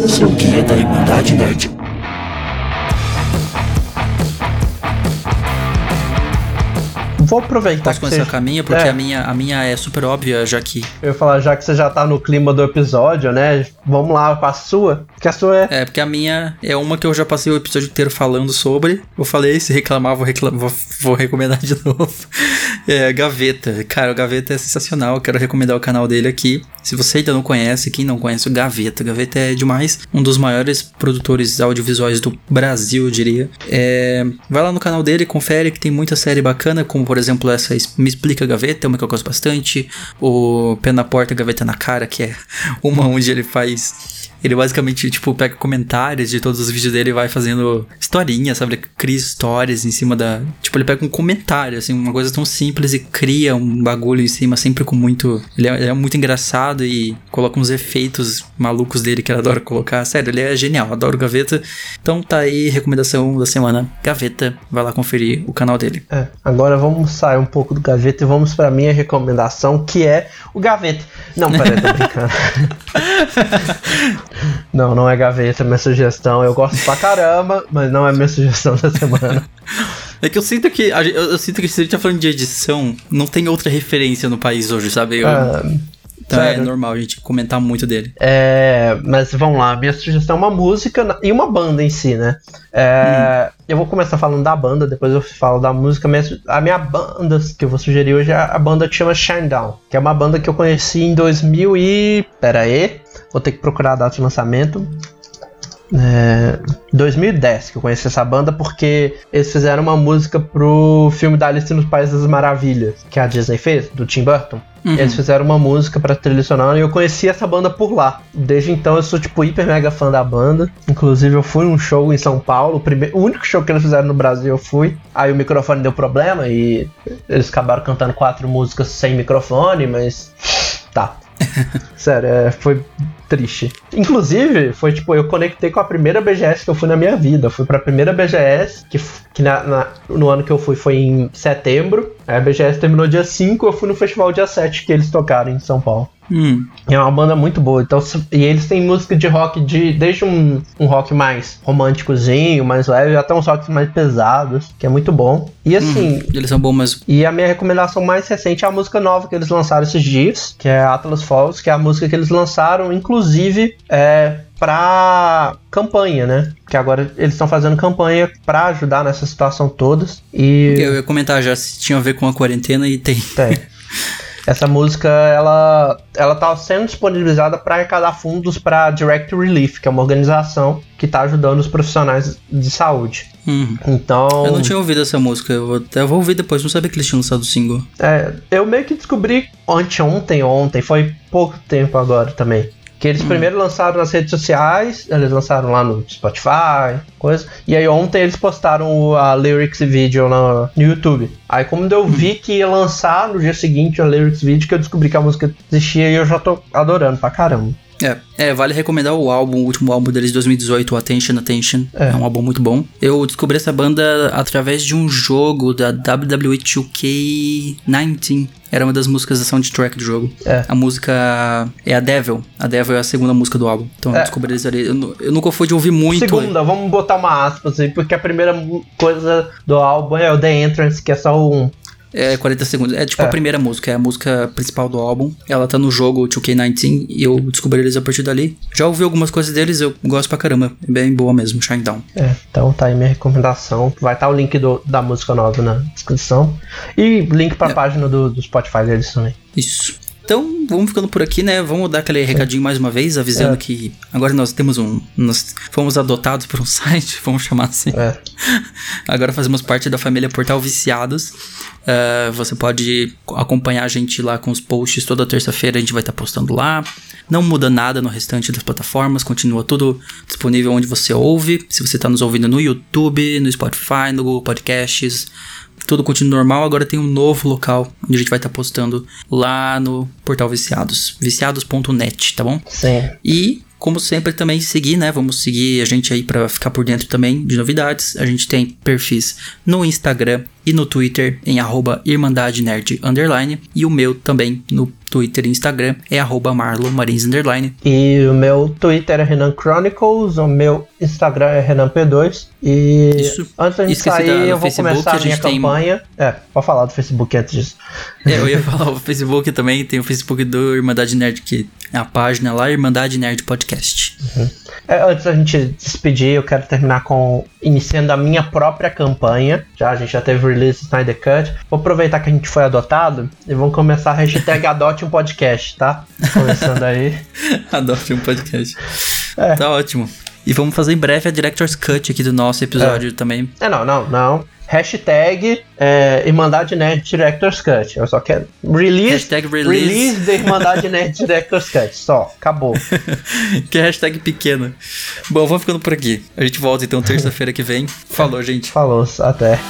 Seu guia da Irmandade Nerd. Vou aproveitar Posso que começar você... a minha? Porque É. a, minha, a minha é super óbvia, já que Eu ia falar, já que você já tá no clima do episódio, né? Vamos lá com a sua. Que a sua é. É, porque a minha é uma que eu já passei o episódio inteiro falando sobre. Eu falei, se reclamar, vou, vou, vou recomendar de [laughs] novo. É, Gaveta. Cara, o Gaveta é sensacional. Eu quero recomendar o canal dele aqui. Se você ainda não conhece, quem não conhece o Gaveta, Gaveta é demais. Um dos maiores produtores audiovisuais do Brasil, eu diria. É, vai lá no canal dele, confere que tem muita série bacana, como por exemplo essa Me Explica Gaveta, é uma que eu gosto bastante. O Pé na Porta, Gaveta na Cara, que é [laughs] uma onde ele faz ele basicamente, tipo, pega comentários de todos os vídeos dele e vai fazendo historinhas, sabe? Ele cria histórias em cima da. Tipo, ele pega um comentário, assim, uma coisa tão simples e cria um bagulho em cima, sempre com muito. Ele é, ele é muito engraçado e coloca uns efeitos malucos dele que ele adora colocar. Sério, ele é genial, adoro Gaveta. Então tá aí, recomendação da semana: Gaveta. Vai lá conferir o canal dele. É, agora vamos sair um pouco do Gaveta e vamos pra minha recomendação, que é o Gaveta. Não, peraí, tô brincando. [laughs] Não, não é gaveta, é minha sugestão. Eu gosto pra caramba, mas não é minha sugestão da semana. [laughs] É que eu sinto que. Eu, eu, sinto que se a gente tá falando de edição, não tem outra referência no país hoje, sabe? Eu, Ah, então é sério? normal a gente comentar muito dele. É, mas vamos lá, minha sugestão é uma música e uma banda em si, né? É, Eu vou começar falando da banda, depois eu falo da música. Mas a minha banda que eu vou sugerir hoje é a banda que chama Shinedown, que é uma banda que eu conheci em 2000 e... Pera aí, vou ter que procurar a data de lançamento. É, 2010 que eu conheci essa banda porque eles fizeram uma música pro filme da Alice nos Países das Maravilhas que a Disney fez, do Tim Burton. Uhum. Eles fizeram uma música pra trilha sonora e eu conheci essa banda por lá. Desde então eu sou tipo hiper mega fã da banda. Inclusive eu fui num show em São Paulo, o, primeiro, o único show que eles fizeram no Brasil eu fui. Aí o microfone deu problema e eles acabaram cantando quatro músicas sem microfone, mas tá. [laughs] Sério, é, foi triste. Inclusive, foi tipo, eu conectei com a primeira BGS que eu fui na minha vida. Eu fui pra primeira BGS, que, que na- na- no ano que eu fui foi em setembro. A BGS terminou dia 5, eu fui no festival dia 7 que eles tocaram em São Paulo. Hum. É uma banda muito boa. Então, e eles têm música de rock de desde um, um rock mais românticozinho, mais leve, até uns rocks mais pesados, que é muito bom. E assim, Eles são bons, mas. e a minha recomendação mais recente é a música nova que eles lançaram esses dias, que é Atlas Falls, que é a música que eles lançaram, inclusive, é, pra campanha, né? Que agora eles estão fazendo campanha pra ajudar nessa situação todas. E Eu ia comentar já se tinha a ver com a quarentena e tem. tem. [laughs] Essa música, ela, ela tá sendo disponibilizada para arrecadar fundos para Direct Relief, que é uma organização que tá ajudando os profissionais de saúde. Hum. Então, Eu não tinha ouvido essa música, eu vou- até vou ouvir depois, não sabia que eles tinham lançado o single. É, eu meio que descobri anteontem, ontem, foi pouco tempo agora também. Que eles primeiro lançaram nas redes sociais, eles lançaram lá no Spotify, coisa. E aí ontem eles postaram o- a lyrics video no, no YouTube. Aí quando eu vi que ia lançar no dia seguinte a lyrics video, que eu descobri que a música existia e eu já tô adorando pra caramba. É, é, vale recomendar o álbum, o último álbum deles de 2018, o Attention Attention. É. É. um álbum muito bom. Eu descobri essa banda através de um jogo da WWE 2K19. Era uma das músicas da soundtrack do jogo. É. A música é a Devil. A Devil é a segunda música do álbum. Então É. eu descobri eles ali. Eu, eu nunca fui de ouvir muito. Segunda, vamos botar uma aspas aí, porque a primeira coisa do álbum é o The Entrance, que é só um. É 40 segundos. É tipo É. a primeira música, é a música principal do álbum. Ela tá no jogo 2K19 e eu descobri eles a partir dali. Já ouvi algumas coisas deles, eu gosto pra caramba. É bem boa mesmo, Shinedown. É, então tá aí minha recomendação. Vai estar o link do- da música nova na descrição. E link pra É. página do, do Spotify deles também. Isso. Então, vamos ficando por aqui, né? Vamos dar aquele recadinho mais uma vez, avisando É. que agora nós temos um. Nós fomos adotados por um [laughs] site, vamos chamar assim. É. [laughs] Agora fazemos parte da família Portal Viciados. Ah, você pode acompanhar a gente lá com os posts toda terça-feira, a gente vai estar postando lá. Não muda nada no restante das plataformas, continua tudo disponível onde você ouve. Se você está nos ouvindo no YouTube, no Spotify, no Google Podcasts, tudo continua normal. Agora tem um novo local onde a gente vai estar postando lá no Portal Viciados, viciados.net, tá bom? Sim. E, como sempre, também seguir, né? Vamos seguir a gente aí pra ficar por dentro também de novidades. A gente tem perfis no Instagram e no Twitter em arroba Irmandade Nerd Underline. E o meu também no Twitter e Instagram é arroba Marlon Marins Underline. E o meu Twitter é Renan Chronicles, o meu Instagram é RenanP2. E Isso. antes da gente Esqueci sair, da- eu vou Facebook, começar a a minha tem- campanha. É, pode falar do Facebook antes disso. É, eu ia falar o Facebook também, tem o Facebook do Irmandade Nerd, que é a página lá, Irmandade Nerd Podcast. É, antes da gente despedir, eu quero terminar com iniciando a minha própria campanha. Já a gente já teve release Snyder Cut. Vou aproveitar que a gente foi adotado e vamos começar a hashtag [laughs] adote um podcast, tá? Começando aí. [laughs] Adote um podcast. É. Tá ótimo. E vamos fazer em breve a Director's Cut aqui do nosso episódio também. É, não, não, não. Hashtag é, Irmandade Nerd Director's Cut. Eu só quero. Release. Hashtag release. da Irmandade Nerd Director's Cut. Só, acabou. [laughs] que é hashtag pequena. Bom, vamos ficando por aqui. A gente volta então terça-feira que vem. Falou, gente. Falou, até.